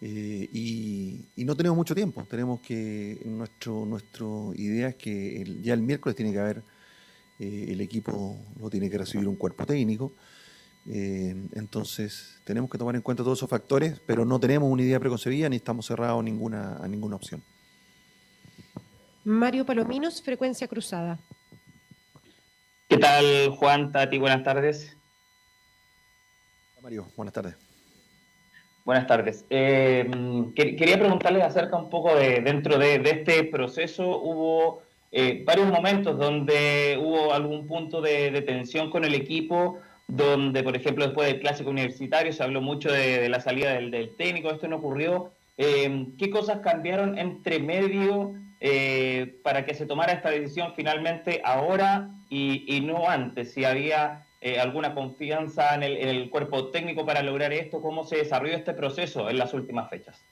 S14: Eh, y, no tenemos mucho tiempo, tenemos que, nuestro, nuestro idea es que ya el miércoles tiene que haber, eh, el equipo lo tiene que recibir un cuerpo técnico, eh, entonces tenemos que tomar en cuenta todos esos factores, pero no tenemos una idea preconcebida ni estamos cerrados a ninguna, a ninguna opción.
S15: Mario Palominos, Frecuencia Cruzada.
S25: ¿Qué tal Juan, Tati? Buenas tardes.
S14: Mario, buenas tardes.
S25: Buenas tardes. Eh, quería preguntarles acerca un poco de, dentro de, este proceso, hubo eh, varios momentos donde hubo algún punto de, tensión con el equipo, donde, por ejemplo, después del clásico universitario se habló mucho de, la salida del, técnico, esto no ocurrió. Eh, ¿Qué cosas cambiaron entre medio para que se tomara esta decisión finalmente ahora y, y no antes? Si había eh, alguna confianza en el, cuerpo técnico para lograr esto? ¿Cómo se desarrolló este proceso en las últimas fechas?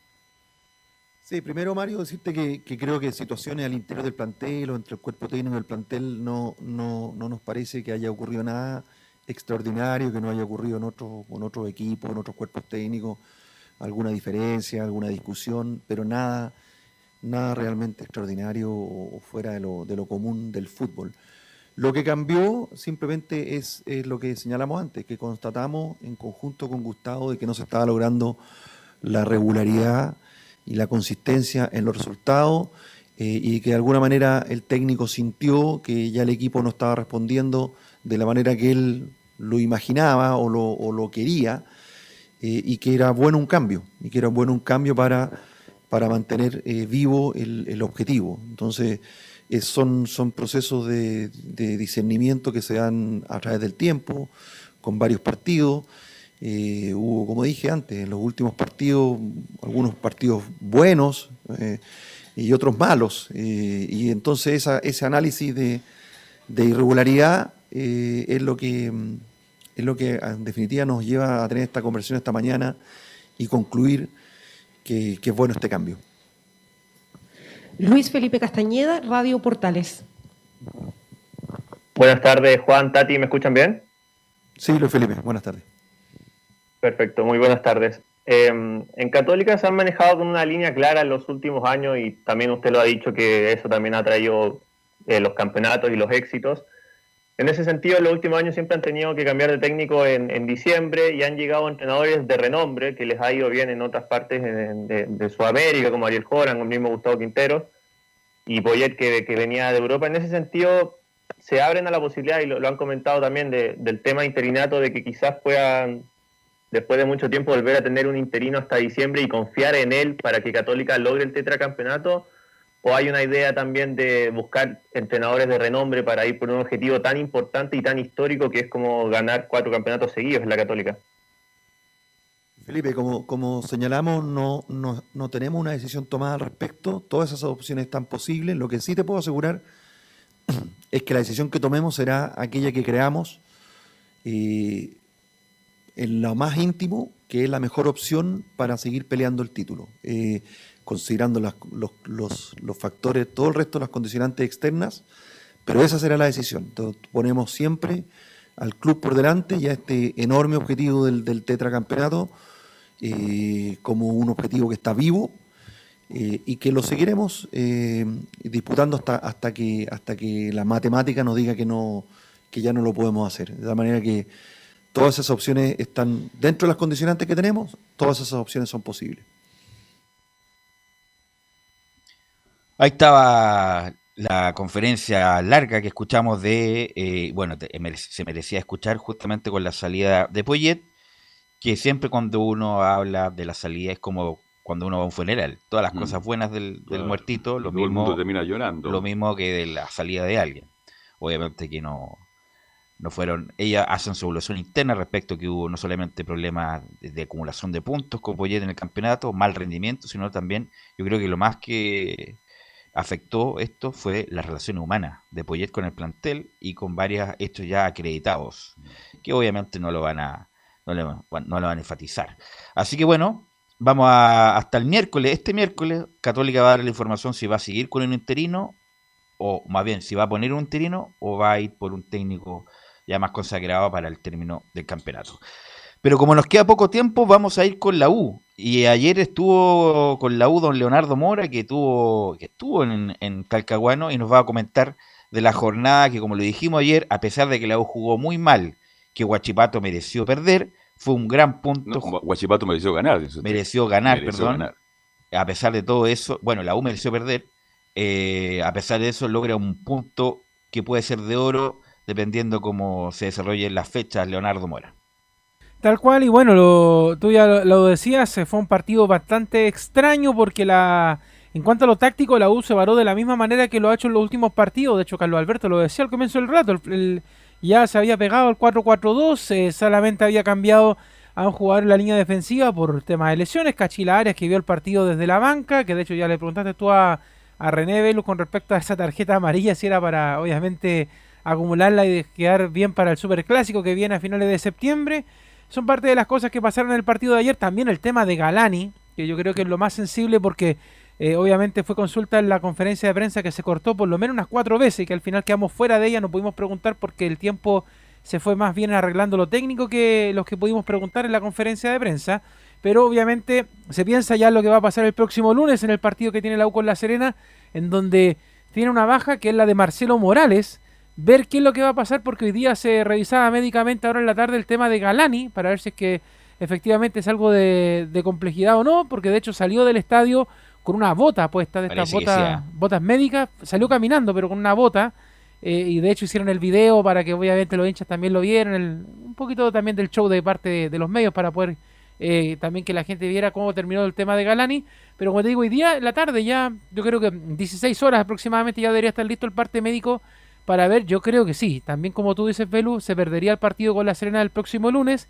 S14: Sí, primero Mario, decirte que, creo que situaciones al interior del plantel o entre el cuerpo técnico y el plantel no, no, no nos parece que haya ocurrido nada extraordinario que no haya ocurrido en otros con otros equipos, en otros cuerpos técnicos, alguna diferencia, alguna discusión, pero nada, nada realmente extraordinario o fuera de lo, de lo común del fútbol. Lo que cambió simplemente es, lo que señalamos antes, que constatamos en conjunto con Gustavo de que no se estaba logrando la regularidad y la consistencia en los resultados eh, y que de alguna manera el técnico sintió que ya el equipo no estaba respondiendo de la manera que él lo imaginaba o lo, o lo quería eh, y que era bueno un cambio, y que era bueno un cambio para, para mantener eh, vivo el, el objetivo. Entonces, eh, son, son procesos de, discernimiento que se dan a través del tiempo, con varios partidos. Eh, hubo, como dije antes, en los últimos partidos, algunos partidos buenos eh, y otros malos. y entonces ese análisis de, irregularidad es, lo que, es lo que en definitiva nos lleva a tener esta conversación esta mañana y concluir que es bueno este cambio.
S15: Luis Felipe Castañeda, Radio Portales.
S26: Buenas tardes, Juan, Tati, ¿me escuchan bien?
S14: Sí, Luis Felipe, buenas tardes.
S26: Perfecto, muy buenas tardes. Em, en Católica se han manejado con una línea clara en los últimos años y también usted lo ha dicho que eso también ha traído eh, los campeonatos y los éxitos. En ese sentido, en los últimos años siempre han tenido que cambiar de técnico en, diciembre y han llegado entrenadores de renombre que les ha ido bien en otras partes de, Sudamérica, como Ariel Joran, el mismo Gustavo Quintero y Poyet que, venía de Europa. En ese sentido, se abren a la posibilidad, y lo, han comentado también, del tema interinato, de que quizás puedan, después de mucho tiempo, volver a tener un interino hasta diciembre y confiar en él para que Católica logre el tetracampeonato ¿O hay una idea también de buscar entrenadores de renombre para ir por un objetivo tan importante y tan histórico que es como ganar cuatro campeonatos seguidos en la Católica?
S14: Felipe, como, como señalamos, no, no, tenemos una decisión tomada al respecto. Todas esas opciones están posibles. Lo que sí te puedo asegurar es que la decisión que tomemos será aquella que creamos eh, en lo más íntimo, que es la mejor opción para seguir peleando el título. Eh, considerando los, factores, todo el resto de las condicionantes externas, pero esa será la decisión. Ponemos siempre al club por delante y a este enorme objetivo del, del tetracampeonato eh, como un objetivo que está vivo eh, y que lo seguiremos eh, disputando hasta, hasta, que, hasta que la matemática nos diga que, no, que ya no lo podemos hacer. De la manera que todas esas opciones están dentro de las condicionantes que tenemos, todas esas opciones son posibles.
S9: Ahí estaba la conferencia larga que escuchamos de, eh, bueno, se merecía escuchar justamente con la salida de Poyet, que siempre cuando uno habla de la salida es como cuando uno va a un funeral. Todas las mm. cosas buenas del, muertito, lo mismo,
S2: termina llorando.
S9: lo mismo que de la salida de alguien. Obviamente que no, no fueron, ellas hacen su evaluación interna respecto a que hubo no solamente problemas de, acumulación de puntos con Poyet en el campeonato, mal rendimiento, sino también, yo creo que lo más que afectó esto fue la relación humana de Poyet con el plantel y con varios hechos ya acreditados, que obviamente no lo van a, no, lo van a enfatizar. Así que bueno, vamos a, hasta el miércoles. Este miércoles Católica va a dar la información si va a seguir con un interino, o más bien si va a poner un interino, o va a ir por un técnico ya más consagrado para el término del campeonato. Pero como nos queda poco tiempo, vamos a ir con la U. Y ayer estuvo con la U don Leonardo Mora, que, tuvo, que estuvo en, en Talcahuano y nos va a comentar de la jornada que, como lo dijimos ayer, a pesar de que la U jugó muy mal, que Huachipato mereció perder, fue un gran punto.
S2: No, Huachipato mereció ganar.
S9: Mereció ganar, perdón. A pesar de todo eso, bueno, la U mereció perder. Eh, a pesar de eso, logra un punto que puede ser de oro, dependiendo cómo se desarrollen las fechas Leonardo Mora.
S5: Tal cual, y bueno, lo, tú ya lo, decías, fue un partido bastante extraño porque la en cuanto a lo táctico, la U se varó de la misma manera que lo ha hecho en los últimos partidos. De hecho, Carlos Alberto lo decía al comienzo del rato, ya se había pegado al 4-4-2, eh, solamente había cambiado a un jugador en la línea defensiva por tema de lesiones. Cachila Arias que vio el partido desde la banca, que de hecho ya le preguntaste tú a, a René Velo con respecto a esa tarjeta amarilla, si era para obviamente acumularla y quedar bien para el Super Clásico que viene a finales de septiembre son parte de las cosas que pasaron en el partido de ayer. También el tema de Galani, que yo creo que es lo más sensible porque eh, obviamente fue consulta en la conferencia de prensa que se cortó por lo menos unas cuatro veces y que al final quedamos fuera de ella, no pudimos preguntar porque el tiempo se fue más bien arreglando lo técnico que los que pudimos preguntar en la conferencia de prensa. Pero obviamente se piensa ya lo que va a pasar el próximo lunes en el partido que tiene la U con La Serena, en donde tiene una baja que es la de Marcelo Morales. Ver qué es lo que va a pasar, porque hoy día se revisaba médicamente ahora en la tarde el tema de Galani, para ver si es que efectivamente es algo de, de complejidad o no, porque de hecho salió del estadio con una bota puesta, de estas botas, médicas, salió caminando, pero con una bota. eh, y de hecho hicieron el video para que obviamente los hinchas también lo vieran, el- un poquito también del show de parte de, de los medios para poder eh, también que la gente viera cómo terminó el tema de Galani. Pero como te digo, hoy día en la tarde ya, yo creo que 16 horas aproximadamente ya debería estar listo el parte médico para ver, yo creo que sí, también como tú dices, Belu, se perdería el partido con la Serena el próximo lunes.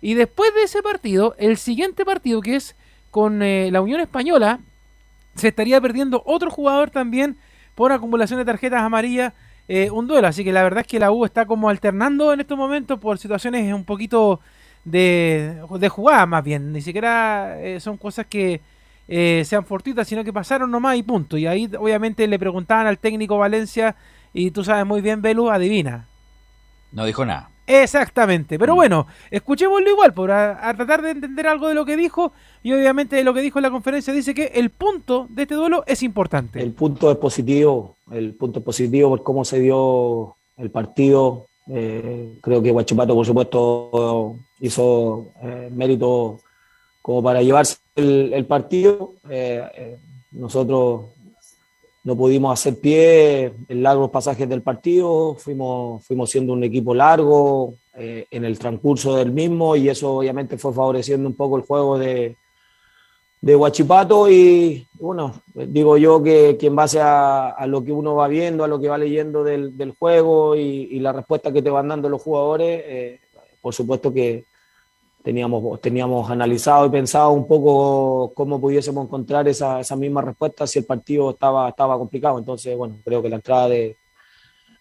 S5: Y después de ese partido, el siguiente partido que es con eh, la Unión Española, se estaría perdiendo otro jugador también por acumulación de tarjetas amarillas, eh, un duelo. Así que la verdad es que la U está como alternando en estos momentos por situaciones un poquito de, de jugada más bien. Ni siquiera eh, son cosas que eh, sean fortuitas, sino que pasaron nomás y punto. Y ahí obviamente le preguntaban al técnico Valencia y tú sabes muy bien, Belu, adivina.
S9: No dijo nada.
S5: Exactamente, pero bueno, escuchémoslo igual, por a, a tratar de entender algo de lo que dijo y obviamente de lo que dijo en la conferencia dice que el punto de este duelo es importante.
S27: El punto es positivo, el punto es positivo por cómo se dio el partido. Eh, creo que Guachipato, por supuesto, hizo eh, mérito como para llevarse el, el partido. Eh, eh, nosotros no pudimos hacer pie en largos pasajes del partido, fuimos, fuimos siendo un equipo largo eh, en el transcurso del mismo y eso obviamente fue favoreciendo un poco el juego de, de Huachipato y bueno, digo yo que, que en base a, a, lo que uno va viendo, a lo que va leyendo del, del juego y, la respuesta que te van dando los jugadores, eh, por supuesto que teníamos, teníamos analizado y pensado un poco cómo pudiésemos encontrar esa, esa misma respuesta si el partido estaba, estaba complicado. Entonces, bueno, creo que la entrada de,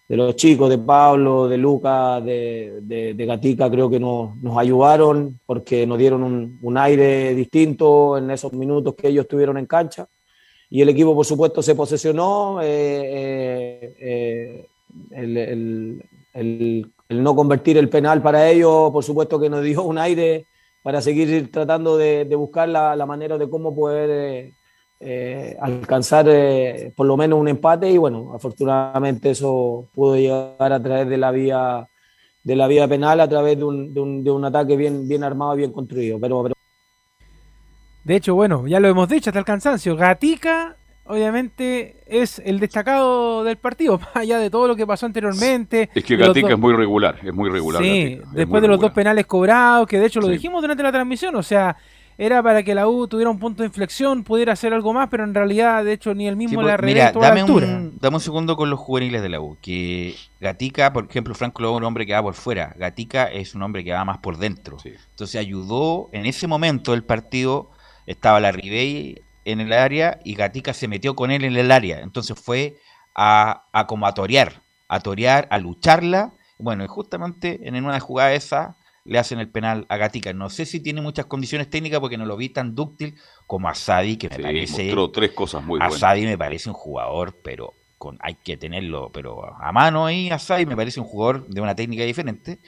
S27: de los chicos, de Pablo, de Lucas, de, de, Gatica, creo que nos, ayudaron porque nos dieron un, un, aire distinto en esos minutos que ellos estuvieron en cancha. Y el equipo, por supuesto, se posesionó. Eh, eh, el, el, el, el, no convertir el penal para ellos, por supuesto, que nos dio un aire para seguir tratando de, buscar la, manera de cómo poder eh, eh, alcanzar eh, por lo menos un empate y bueno, afortunadamente eso pudo llegar a través de la vía de la vía penal a través de un, de un, ataque bien, bien armado bien construido. Pero...
S5: De hecho, bueno, ya lo hemos dicho hasta el cansancio. Gatica, obviamente, es el destacado del partido, más allá de todo lo que pasó anteriormente.
S2: Es que Gatica es muy regular, es muy regular.
S5: Sí,
S2: Gatica,
S5: después de los dos penales cobrados, que de hecho lo sí. dijimos durante la transmisión, o sea, era para que la U tuviera un punto de inflexión, pudiera hacer algo más, pero en realidad, de hecho, ni el mismo
S9: sí, pues, mira,
S5: toda
S9: dame
S5: la altura.
S9: Un, dame un segundo con los juveniles de la U. Que Gatica, por ejemplo, Franco Lobo es un hombre que va por fuera. Gatica es un hombre que va más por dentro. Sí. Entonces ayudó en ese momento del partido. Estaba la Ribey en el área y Gatica se metió con él en el área. Entonces fue a, a como a torear, a torear, a lucharla. Bueno, y justamente en una jugada esa le hacen el penal a Gatica. No sé si tiene muchas condiciones técnicas porque no lo vi tan dúctil como a Sadi, que me
S2: sí,
S9: parece.
S2: Mostró tres cosas muy
S9: a
S2: buenas.
S9: Sadi me parece un jugador, pero con, hay que tenerlo pero a mano ahí. A Sadi me parece un jugador de una técnica diferente.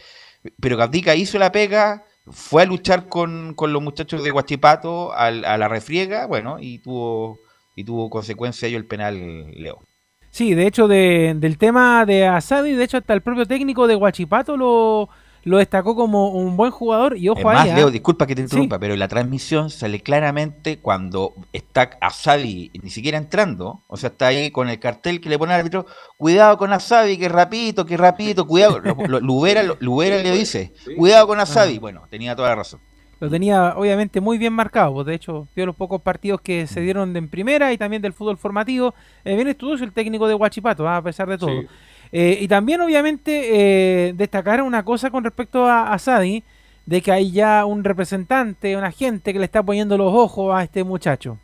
S9: Pero Gatica hizo la pega, fue a luchar con, con los muchachos de Guachipato a, a, la refriega, bueno, y tuvo, y tuvo consecuencia ello el penal Leo.
S5: Sí, de hecho, de, del tema de Asadi, de hecho, hasta el propio técnico de Guachipato lo lo destacó como un buen jugador y ojo
S9: es más,
S5: ahí,
S9: Leo,
S5: ¿eh?
S9: disculpa que te interrumpa, sí. pero en la transmisión sale claramente cuando está Asadi ni siquiera entrando, o sea, está ahí con el cartel que le pone al árbitro, cuidado con Asadi, que rapidito, que rapidito, cuidado, lo, Lubera, Lubera le dice, cuidado con Asadi, bueno, tenía toda la razón.
S5: Lo tenía obviamente muy bien marcado, pues de hecho vio los pocos partidos que se dieron de en primera y también del fútbol formativo, eh, bien estudioso el técnico de Huachipato, ¿eh? a pesar de todo. Sí. Eh, y también, obviamente, eh, destacar una cosa con respecto a, a, Sadi, de que hay ya un representante, un agente que le está poniendo los ojos a este muchacho.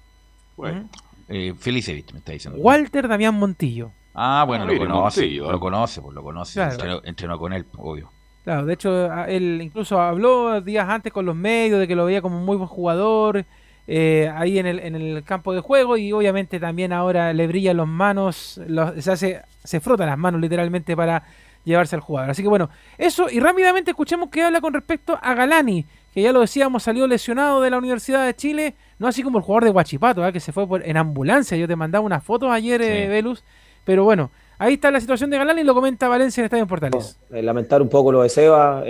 S9: Bueno, ¿Mm? eh, Felicevich me está diciendo.
S5: Walter Damián Montillo.
S9: Ah, bueno, lo conoce, Montillo, lo conoce, pues lo conoce, claro. entrenó, entrenó, con él, obvio.
S5: Claro, de hecho, él incluso habló días antes con los medios de que lo veía como un muy buen jugador. Eh, ahí en el, en el campo de juego y obviamente también ahora le brillan las manos, los, se hace, se frota las manos literalmente para llevarse al jugador. Así que bueno, eso y rápidamente escuchemos qué habla con respecto a Galani, que ya lo decíamos, salió lesionado de la Universidad de Chile, no así como el jugador de Huachipato, ¿eh? que se fue por, en ambulancia. Yo te mandaba unas fotos ayer, eh, Velus, pero bueno, ahí está la situación de Galani, lo comenta Valencia en Estadio Portales.
S27: Eh, lamentar un poco lo de Seba,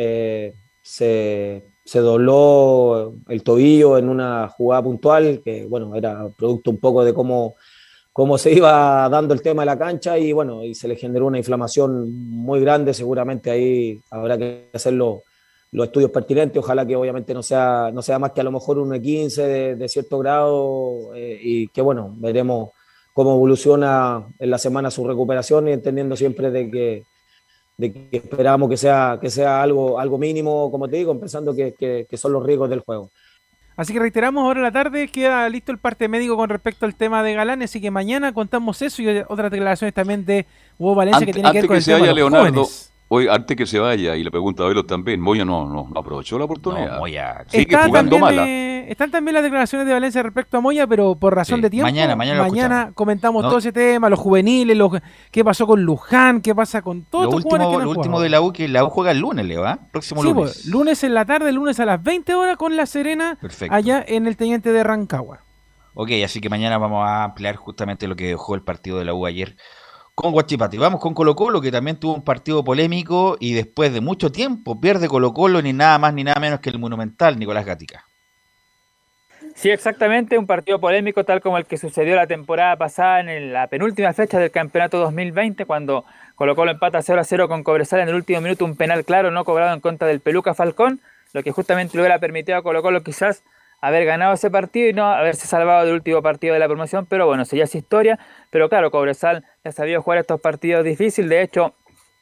S27: se, se dobló el tobillo en una jugada puntual, que bueno, era producto un poco de cómo cómo se iba dando el tema de la cancha y bueno, y se le generó una inflamación muy grande, seguramente ahí habrá que hacer los, los estudios pertinentes, ojalá que obviamente no sea, no sea más que a lo mejor un E15 de, de cierto grado eh, y que bueno, veremos cómo evoluciona en la semana su recuperación y entendiendo siempre de que, de que esperamos que sea, que sea algo, algo mínimo, como te digo, pensando que, que, que son los riesgos del juego.
S5: Así que reiteramos, ahora en la tarde queda listo el parte médico con respecto al tema de Galán, así que mañana contamos eso y otras declaraciones también de Hugo Valencia que tiene que ver con el
S2: se
S5: tema
S2: vaya
S5: de los
S2: Leonardo,
S5: jóvenes.
S2: Hoy, antes que se vaya, y le pregunta a Velo también, Moya no, no, no aprovechó la oportunidad.
S9: No, Moya
S2: sigue
S5: Está
S2: jugando
S5: también,
S2: mala.
S5: eh, están también las declaraciones de Valencia respecto a Moya, pero por razón
S9: Sí,
S5: de tiempo.
S9: mañana, mañana lo
S5: comentamos
S9: No.
S5: todo ese tema, los juveniles, los, qué pasó con Luján, qué pasa con todos
S9: Lo
S5: estos jugadores
S9: último,
S5: que no
S9: lo último de la U, que la U juega el lunes, Leo, ¿ah? Próximo
S5: Sí,
S9: lunes.
S5: pues, lunes en la tarde, lunes a las 20 horas con La Serena,
S9: Perfecto.
S5: allá en el Teniente de Rancagua.
S9: Ok, así que mañana vamos a ampliar justamente lo que dejó el partido de la U ayer con Guachipati. Vamos con Colo Colo, que también tuvo un partido polémico y después de mucho tiempo pierde Colo Colo ni nada más ni nada menos que el Monumental, Nicolás Gatica.
S3: Sí, exactamente, un partido polémico tal como el que sucedió la temporada pasada en la penúltima fecha del campeonato 2020, cuando Colo Colo empata 0 a 0 con Cobresal en el último minuto, un penal claro no cobrado en contra del Peluca Falcón, lo que justamente le hubiera permitido a Colo Colo quizás haber ganado ese partido y no haberse salvado del último partido de la promoción, pero bueno, eso ya historia, pero claro, Cobresal ya sabía jugar estos partidos difíciles, de hecho,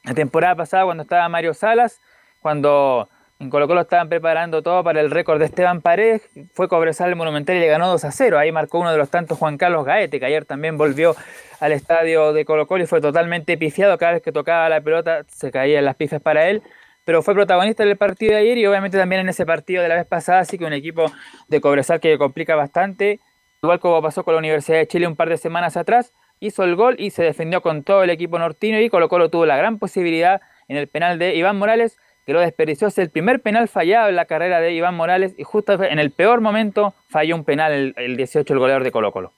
S3: la temporada pasada cuando estaba Mario Salas, cuando en Colo Colo estaban preparando todo para el récord de Esteban Paredes, fue Cobresal el Monumental y le ganó 2 a 0, ahí marcó uno de los tantos Juan Carlos Gaete, que ayer también volvió al estadio de Colo Colo y fue totalmente pifiado, cada vez que tocaba la pelota se caían las pifes para él, pero fue protagonista del partido de ayer y obviamente también en ese partido de la vez pasada, así que un equipo de Cobresal que complica bastante, igual como pasó con la Universidad de Chile un par de semanas atrás, hizo el gol y se defendió con todo el equipo nortino y Colo Colo tuvo la gran posibilidad en el penal de Iván Morales, que lo desperdició, es el primer penal fallado en la carrera de Iván Morales y justo en el peor momento falló un penal el, el 18 el goleador de Colo Colo.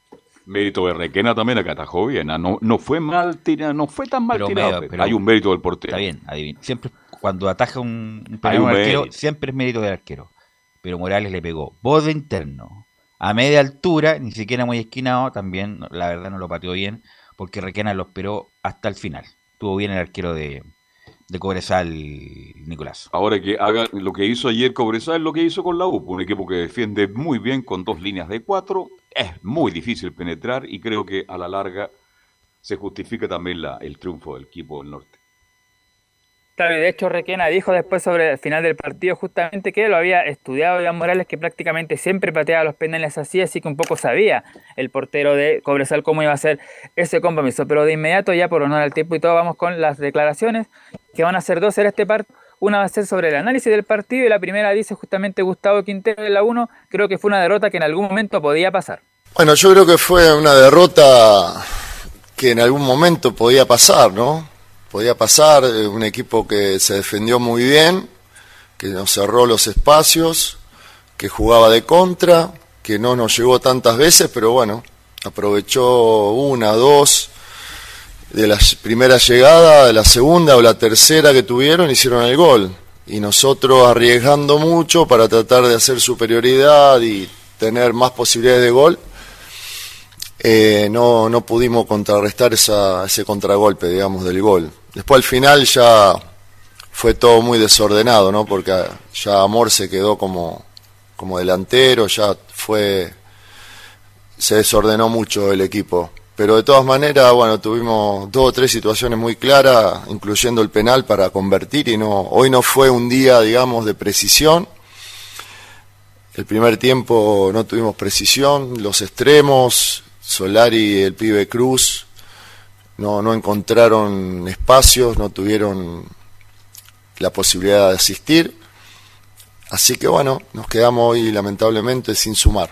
S2: Mérito de Requena también acá atajó bien. No, no fue mal tirado, no fue tan mal
S9: Pero
S2: tirado.
S9: medio-
S2: pero- hay un mérito del portero.
S9: Está bien, adivino. Siempre cuando ataja un, un penal arquero, siempre es mérito del arquero. Pero Morales le pegó borde interno, a media altura, ni siquiera muy esquinado, también la verdad no lo pateó bien, porque Requena lo esperó hasta el final. Estuvo bien el arquero de, de Cobresal, Nicolás.
S2: Ahora que haga lo que hizo ayer Cobresal, es lo que hizo con la U, un equipo que defiende muy bien con dos líneas de cuatro, es muy difícil penetrar y creo que a la larga se justifica también la, el triunfo del equipo del norte.
S3: De hecho Requena dijo después sobre el final del partido justamente que lo había estudiado Iván Morales, que prácticamente siempre pateaba los penales así, así que un poco sabía el portero de Cobresal cómo iba a ser ese compromiso. Pero de inmediato, ya por honor al tiempo y todo, vamos con las declaraciones, que van a ser dos en este partido. Una va a ser sobre el análisis del partido y la primera dice justamente Gustavo Quintero de la 1, creo que fue una derrota que en algún momento podía pasar.
S28: Bueno, yo creo que fue una derrota que en algún momento podía pasar, ¿no? Podía pasar, eh, un equipo que se defendió muy bien, que nos cerró los espacios, que jugaba de contra, que no nos llegó tantas veces, pero bueno, aprovechó una, dos de la primera llegada, de la segunda o la tercera que tuvieron, hicieron el gol. Y nosotros arriesgando mucho para tratar de hacer superioridad y tener más posibilidades de gol, eh, no, no pudimos contrarrestar esa, ese contragolpe, digamos, del gol. Después al final ya fue todo muy desordenado, ¿no? Porque ya Amor se quedó como, como delantero, ya fue, se desordenó mucho el equipo. Pero de todas maneras, bueno, tuvimos dos o tres situaciones muy claras, incluyendo el penal para convertir y no, hoy no fue un día, digamos, de precisión. El primer tiempo no tuvimos precisión, los extremos, Solari el pibe Cruz no, no encontraron espacios, no tuvieron la posibilidad de asistir. Así que bueno, nos quedamos hoy lamentablemente sin sumar.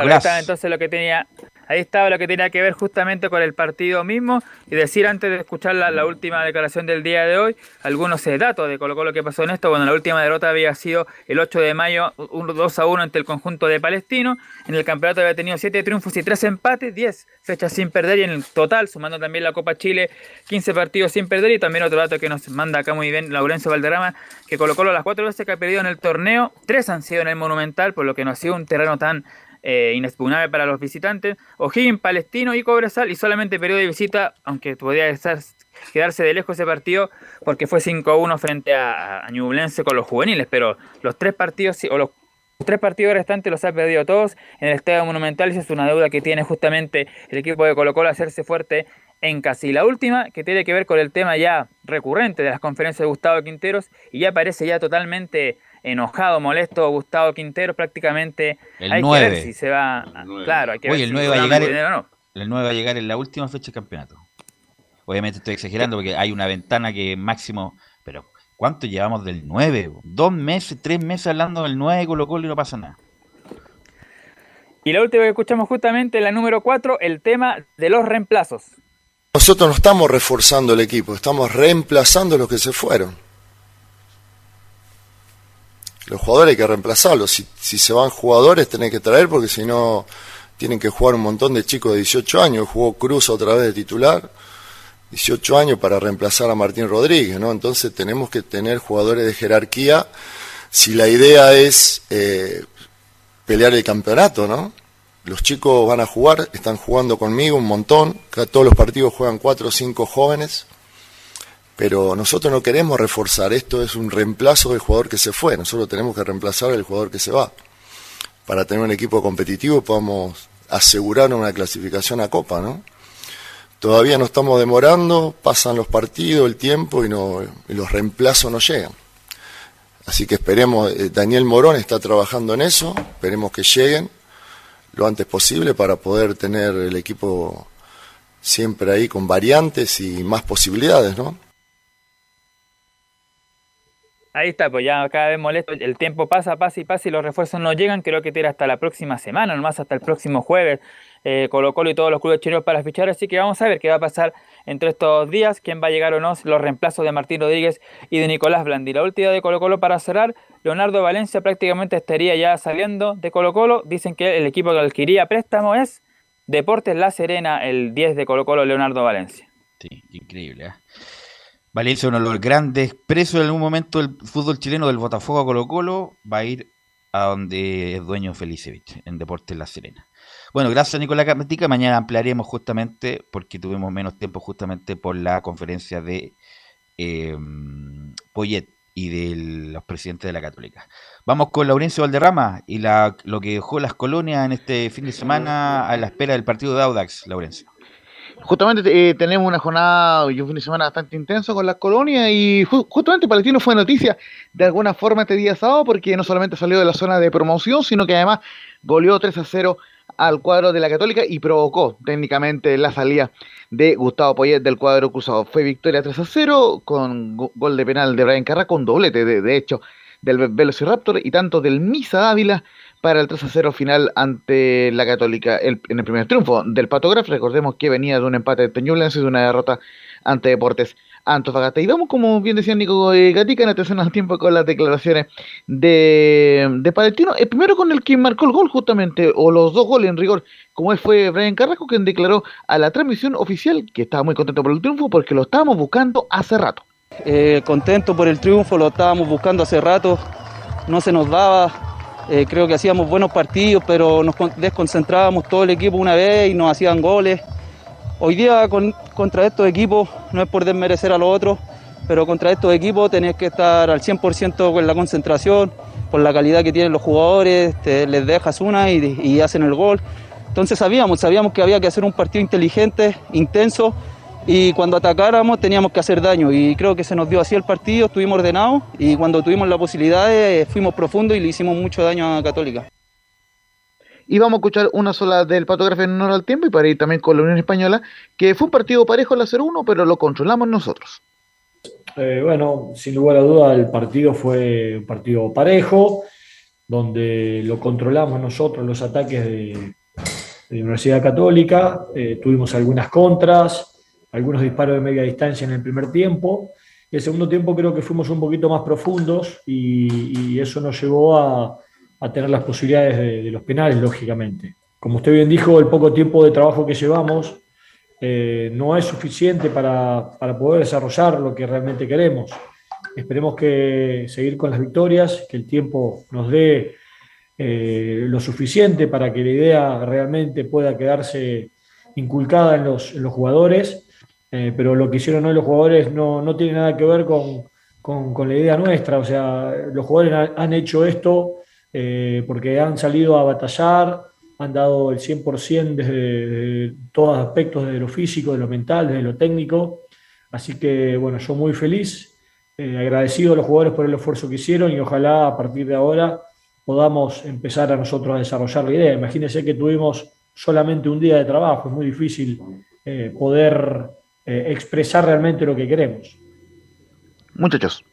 S3: Ahora está entonces lo que tenía Ahí estaba lo que tenía que ver justamente con el partido mismo y decir antes de escuchar la, última declaración del día de hoy, algunos eh, datos de Colo Colo que pasó en esto. Bueno, la última derrota había sido el 8 de mayo, 2 a 1 ante el conjunto de Palestino. En el campeonato había tenido 7 triunfos y 3 empates, 10 fechas sin perder y en el total, sumando también la Copa Chile, 15 partidos sin perder. Y también otro dato que nos manda acá muy bien Laurencio Valderrama, que Colo Colo las 4 veces que ha perdido en el torneo, 3 han sido en el Monumental, por lo que no ha sido un terreno tan eh, inexpugnable para los visitantes. O'Higgins, Palestino y Cobresal y solamente periodo de visita, aunque podría estar, quedarse de lejos ese partido porque fue 5-1 frente a, a Ñublense con los juveniles, pero los tres partidos o los tres partidos restantes los ha perdido todos en el Estadio Monumental y es una deuda que tiene justamente el equipo de Colo Colo hacerse fuerte en casa. Y la última, que tiene que ver con el tema ya recurrente de las conferencias de Gustavo Quinteros y ya parece ya totalmente enojado, molesto Gustavo Quintero prácticamente.
S9: El hay 9. Que ver
S3: si se va. Claro, hay que
S9: Oye, el 9 va a llegar. El 9 va a llegar en la última fecha del campeonato. Obviamente estoy exagerando porque hay una ventana que máximo. Pero ¿cuánto llevamos del 9? Dos meses, tres meses hablando del 9 Colo Colo y no pasa nada.
S3: Y la última que escuchamos justamente, la número 4, el tema de los reemplazos.
S28: Nosotros no estamos reforzando el equipo, estamos reemplazando los que se fueron. Los jugadores hay que reemplazarlos. Si, si se van jugadores, tenés que traer porque si no tienen que jugar un montón de chicos de 18 años. Jugó Cruz otra vez de titular. 18 años para reemplazar a Martín Rodríguez, ¿no? Entonces tenemos que tener jugadores de jerarquía si la idea es eh, pelear el campeonato, ¿no? Los chicos van a jugar, están jugando conmigo un montón, todos los partidos juegan cuatro o cinco jóvenes, pero nosotros no queremos reforzar, esto es un reemplazo del jugador que se fue, nosotros tenemos que reemplazar al jugador que se va. Para tener un equipo competitivo podamos asegurar una clasificación a Copa, ¿no? Todavía no estamos demorando, pasan los partidos, el tiempo y, no, los reemplazos no llegan. Así que esperemos, eh, Daniel Morón está trabajando en eso, esperemos que lleguen lo antes posible para poder tener el equipo siempre ahí con variantes y más posibilidades, ¿no?
S3: Ahí está, pues ya cada vez molesto. El tiempo pasa, pasa y pasa y los refuerzos no llegan. Creo que tira hasta la próxima semana, nomás hasta el próximo jueves. Eh, Colo Colo y todos los clubes chilenos para fichar. Así que vamos a ver qué va a pasar entre estos días, quién va a llegar o no, los reemplazos de Martín Rodríguez y de Nicolás Blandi. La última de Colo Colo para cerrar, Leonardo Valencia prácticamente estaría ya saliendo de Colo Colo. Dicen que el equipo que adquiría préstamo es Deportes La Serena, el 10 de Colo Colo, Leonardo Valencia.
S9: Sí, increíble. ¿eh? Valencia, uno de los grandes presos en algún momento del fútbol chileno del Botafogo a Colo Colo, va a ir a donde es dueño Felicevich, en Deportes La Serena. Bueno, gracias Nicolás Camatica. Mañana ampliaremos justamente, porque tuvimos menos tiempo justamente por la conferencia de eh, Poyet y de los presidentes de la Católica. Vamos con Laurencio Valderrama y la, lo que dejó las colonias en este fin de semana a la espera del partido de Audax, Laurencio.
S6: Justamente eh, tenemos una jornada y un fin de semana bastante intenso con las colonias y justamente Palestino fue noticia de alguna forma este día sábado porque no solamente salió de la zona de promoción, sino que además goleó 3 a 0 al cuadro de la Católica y provocó técnicamente la salida de Gustavo Poyet del cuadro cruzado. Fue victoria 3 a 0 con gol de penal de Brian Carra con doblete de, de hecho del Velociraptor y tanto del Misa Dávila para el 3 a 0 final ante la Católica en el primer triunfo del Patograf. Recordemos que venía de un empate de Peñulense y de una derrota ante Deportes Antofagasta. Y vamos, como bien decía Nico Gatica, en atención al tiempo con las declaraciones de, de Palestino. El primero con el que marcó el gol, justamente, o los dos goles en rigor, como fue Brian Carrasco, quien declaró a la transmisión oficial que estaba muy contento por el triunfo porque lo estábamos buscando hace rato.
S29: Eh, contento por el triunfo, lo estábamos buscando hace rato, no se nos daba, eh, creo que hacíamos buenos partidos, pero nos desconcentrábamos todo el equipo una vez y nos hacían goles. Hoy día contra estos equipos, no es por desmerecer a los otros, pero contra estos equipos tenés que estar al 100% con la concentración, por la calidad que tienen los jugadores, te, les dejas una y, y hacen el gol. Entonces sabíamos, sabíamos que había que hacer un partido inteligente, intenso, y cuando atacáramos teníamos que hacer daño y creo que se nos dio así el partido, estuvimos ordenados y cuando tuvimos la posibilidad eh, fuimos profundos y le hicimos mucho daño a Católica.
S6: Y vamos a escuchar una sola del patógrafo en honor al tiempo y para ir también con la Unión Española, que fue un partido parejo la 0-1, pero lo controlamos nosotros.
S23: Eh, bueno, sin lugar a duda el partido fue un partido parejo, donde lo controlamos nosotros, los ataques de, de Universidad Católica, eh, tuvimos algunas contras, algunos disparos de media distancia en el primer tiempo. El segundo tiempo creo que fuimos un poquito más profundos y, eso nos llevó a, tener las posibilidades de, los penales, lógicamente. Como usted bien dijo, el poco tiempo de trabajo que llevamos eh, no es suficiente para, para, poder desarrollar lo que realmente queremos. Esperemos que seguir con las victorias, que el tiempo nos dé eh, lo suficiente para que la idea realmente pueda quedarse inculcada en los, los jugadores, eh, pero lo que hicieron hoy los jugadores no, no tiene nada que ver con, con, la idea nuestra, o sea, los jugadores han, hecho esto eh, porque han salido a batallar, han dado el 100% desde, todos los aspectos, desde lo físico, de lo mental, desde lo técnico, así que bueno, yo muy feliz, agradecido a los jugadores por el esfuerzo que hicieron y ojalá a partir de ahora podamos empezar a nosotros a desarrollar la idea. Imagínense que tuvimos solamente un día de trabajo, es muy difícil eh, poder eh, expresar realmente lo que queremos.
S6: Muchachos.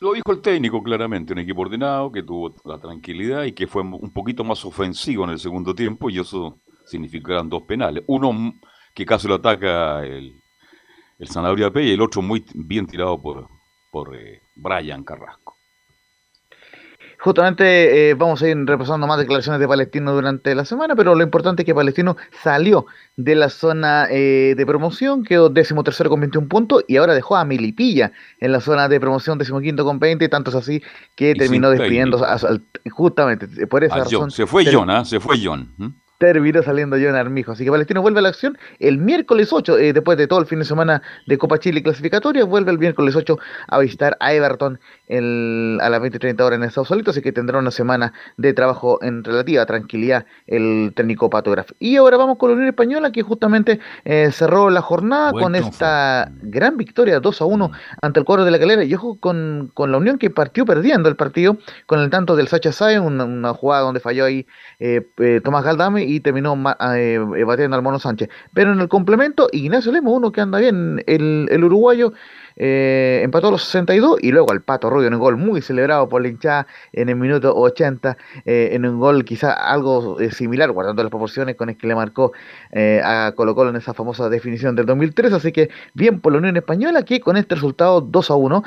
S2: Lo dijo el técnico claramente, un equipo ordenado que tuvo la tranquilidad y que fue un poquito más ofensivo en el segundo tiempo y eso significarán dos penales. Uno que casi lo ataca el, el Sanabria P y el otro muy bien tirado por, por eh, Brian Carrasco.
S6: Justamente eh, vamos a ir repasando más declaraciones de Palestino durante la semana, pero lo importante es que Palestino salió de la zona eh, de promoción, quedó décimo tercero con 21 puntos y ahora dejó a Milipilla en la zona de promoción décimo quinto con 20, tantos así que terminó despidiendo justamente por esa razón.
S2: Se fue John, ¿ah? se fue John
S6: terminó saliendo John Armijo. Así que Palestino vuelve a la acción el miércoles 8, eh, después de todo el fin de semana de Copa Chile clasificatoria, vuelve el miércoles 8 a visitar a Everton el, a las 20.30 horas en Estados Solito, así que tendrá una semana de trabajo en relativa tranquilidad el técnico patógrafo. Y ahora vamos con la Unión Española, que justamente eh, cerró la jornada con esta gran victoria 2 a 1 ante el cuadro de la calera. Y ojo con, con, la Unión que partió perdiendo el partido con el tanto del Sacha Sae, una, una jugada donde falló ahí eh, Tomás Galdame y terminó eh, batiendo al Mono Sánchez. Pero en el complemento, Ignacio Lemos, uno que anda bien, el, el uruguayo, eh, empató a los 62 y luego al Pato Rubio en un gol muy celebrado por la hinchada en el minuto 80, eh, en un gol quizá algo eh, similar, guardando las proporciones con el que le marcó a Colo Colo en esa famosa definición del 2003, así que bien por la Unión Española que con este resultado 2 a 1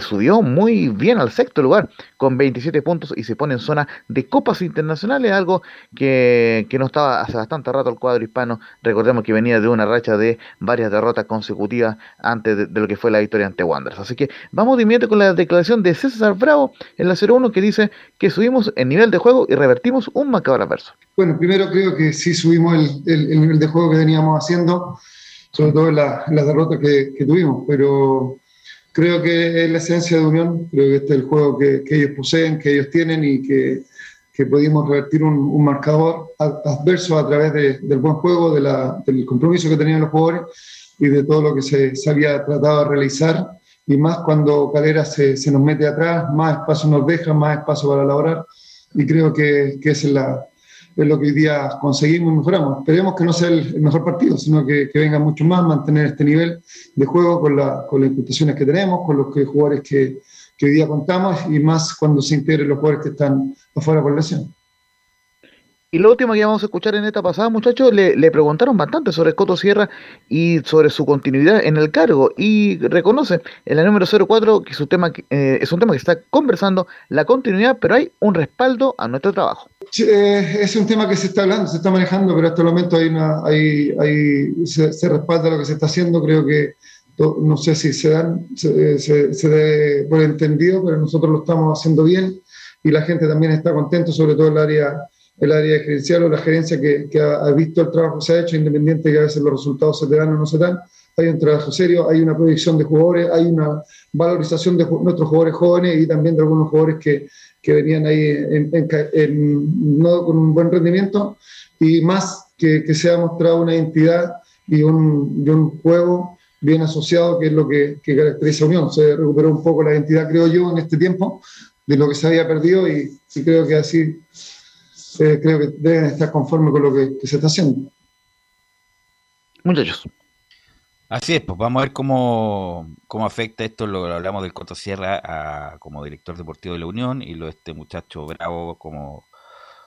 S6: subió muy bien al sexto lugar con 27 puntos y se pone en zona de copas internacionales, algo que, no estaba hace bastante rato el cuadro hispano, recordemos que venía de una racha de varias derrotas consecutivas antes de lo que fue la victoria ante Wanderers. Así que vamos de inmediato con la declaración de César Bravo en la 01 que dice que subimos el nivel de juego y revertimos un macabro adverso.
S30: Bueno, primero creo que sí subimos el, nivel de juego que veníamos haciendo, sobre todo en la, derrota que, tuvimos, pero creo que es la esencia de Unión, creo que este es el juego que, ellos poseen, que ellos tienen y que, que pudimos revertir un, marcador adverso a través del buen juego, de del compromiso que tenían los jugadores y de todo lo que se, se había tratado de realizar, y más cuando Calera se, se, nos mete atrás, más espacio nos deja, más espacio para elaborar, y creo que, que es, la, es lo que hoy día conseguimos y mejoramos. Esperemos que no sea el, mejor partido, sino que, que, venga mucho más, mantener este nivel de juego con, la, con las instituciones que tenemos, con los que, jugadores que, que hoy día contamos, y más cuando se integren los jugadores que están afuera por lesión.
S6: Y lo último que vamos a escuchar en esta pasada, muchachos, le, le, preguntaron bastante sobre Coto Sierra y sobre su continuidad en el cargo. Y reconoce en la número 04 que su tema eh, es un tema que está conversando la continuidad, pero hay un respaldo a nuestro trabajo.
S30: Eh, es un tema que se está hablando, se está manejando, pero hasta el momento hay una, hay, hay, se, respalda lo que se está haciendo. Creo que no sé si se dan, se, se, se debe por entendido, pero nosotros lo estamos haciendo bien y la gente también está contento, sobre todo el área el área gerencial o la gerencia que, ha, visto el trabajo que se ha hecho, independiente de que a veces los resultados se te dan o no se dan. Hay un trabajo serio, hay una proyección de jugadores, hay una valorización de nuestros jugadores jóvenes y también de algunos jugadores que, que venían ahí en, no con un buen rendimiento y más que, que se ha mostrado una identidad y un, un juego bien asociado, que es lo que, que, caracteriza a Unión. Se recuperó un poco la identidad, creo yo, en este tiempo, de lo que se había perdido y, y creo que así creo que deben estar conformes con lo que, se está haciendo.
S6: Muchachos.
S9: Así es, pues vamos a ver cómo, cómo afecta esto, lo, hablamos del Coto Sierra a, como director deportivo de la Unión y lo este muchacho Bravo como,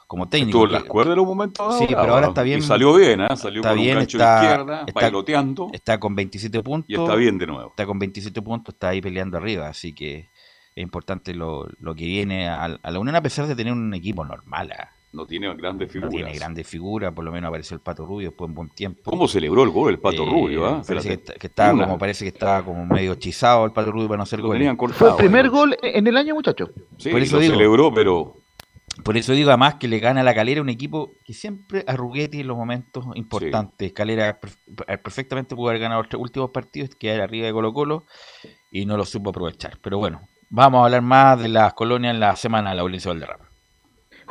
S9: como técnico.
S2: Estuvo en las cuerdas en un momento
S9: Sí, pero ahora está bien.
S2: Y salió bien, ¿eh? Salió
S9: está
S2: con
S9: bien,
S2: un gancho
S9: está,
S2: izquierda,
S9: está,
S2: bailoteando.
S9: Está con 27 puntos.
S2: Y está bien de nuevo.
S9: Está con 27 puntos, está ahí peleando arriba, así que es importante lo, lo que viene a, a la Unión a pesar de tener un equipo normal. ¿ah?
S2: No tiene grandes
S9: No
S2: figuras.
S9: tiene grandes figuras, por lo menos apareció el Pato Rubio después de un buen tiempo.
S2: ¿Cómo celebró el gol el Pato
S9: Eh,
S2: Rubio? ah?
S9: Parece que,
S2: Espérate.
S9: está- que estaba
S2: Una.
S9: como, parece que estaba como medio hechizado el Pato Rubio para no hacer
S2: tenían
S6: Fue el primer gol en el año, muchachos.
S2: Sí,
S9: Por eso
S2: lo
S9: digo.
S2: celebró, pero
S9: Por eso digo además que le gana a la Calera un equipo que siempre a Ruggeti en los momentos importantes. Calera perf- perfectamente pudo haber ganado los tres últimos partidos, quedar arriba de Colo Colo y no lo supo aprovechar. Pero bueno, vamos a hablar más de las colonias en la semana de la Valencia Valderrama.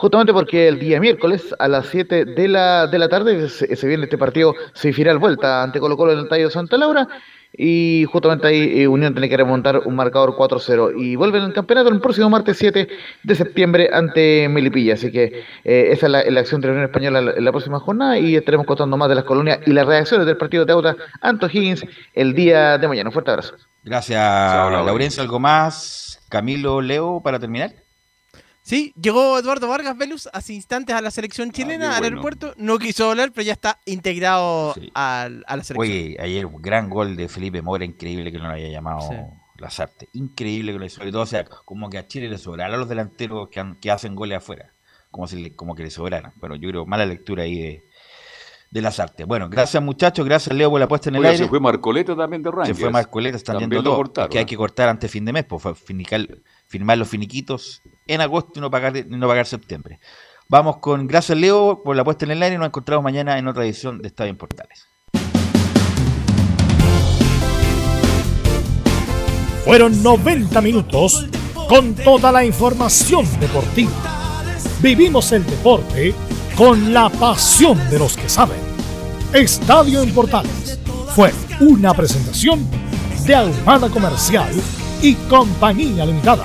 S6: Justamente porque el día miércoles a las 7 de la, de la tarde se, se viene este partido semifinal vuelta ante Colo Colo en el Estadio Santa Laura y justamente ahí eh, Unión tiene que remontar un marcador 4-0 y vuelven al campeonato el próximo martes 7 de septiembre ante Melipilla, así que eh, esa es la, la acción de la Unión Española en la, próxima jornada y estaremos contando más de las colonias y las reacciones del partido de Auta Anto Higgins el día de mañana. Un fuerte abrazo.
S9: Gracias,
S2: Laura.
S9: Laurencio. ¿Algo más? Camilo, Leo, para terminar.
S8: Sí, llegó Eduardo Vargas Velus hace instantes a la selección chilena,
S2: qué
S8: al aeropuerto. No quiso hablar, pero ya está integrado al- a la selección.
S9: Oye, ayer un gran gol de Felipe Mora, increíble que no lo haya llamado
S8: Sí.
S9: Lazarte. Increíble que lo sobre todo, o sea, como que a Chile le sobrará a los delanteros que, han- que hacen goles afuera. Como si le- como que le sobraran. Bueno, yo creo mala lectura ahí de, de Lazarte. Bueno, gracias muchachos, gracias Leo por la puesta en el
S2: Oiga,
S9: aire.
S2: se fue Marcoleta también de
S9: Se
S2: Rangers.
S9: fue Marcoleta, están
S2: También lo
S9: todo.
S2: cortaron,
S9: que hay
S2: ¿eh?
S9: que cortar antes de fin de mes, pues, fue finical- firmar los finiquitos en agosto y no pagar, no pagar septiembre. Vamos con gracias Leo por la puesta en el aire y nos encontramos mañana en otra edición de Estadio en Portales.
S1: Fueron 90 minutos con toda la información deportiva. Vivimos el deporte con la pasión de los que saben. Estadio en Portales fue una presentación de Ahumada Comercial y Compañía Limitada.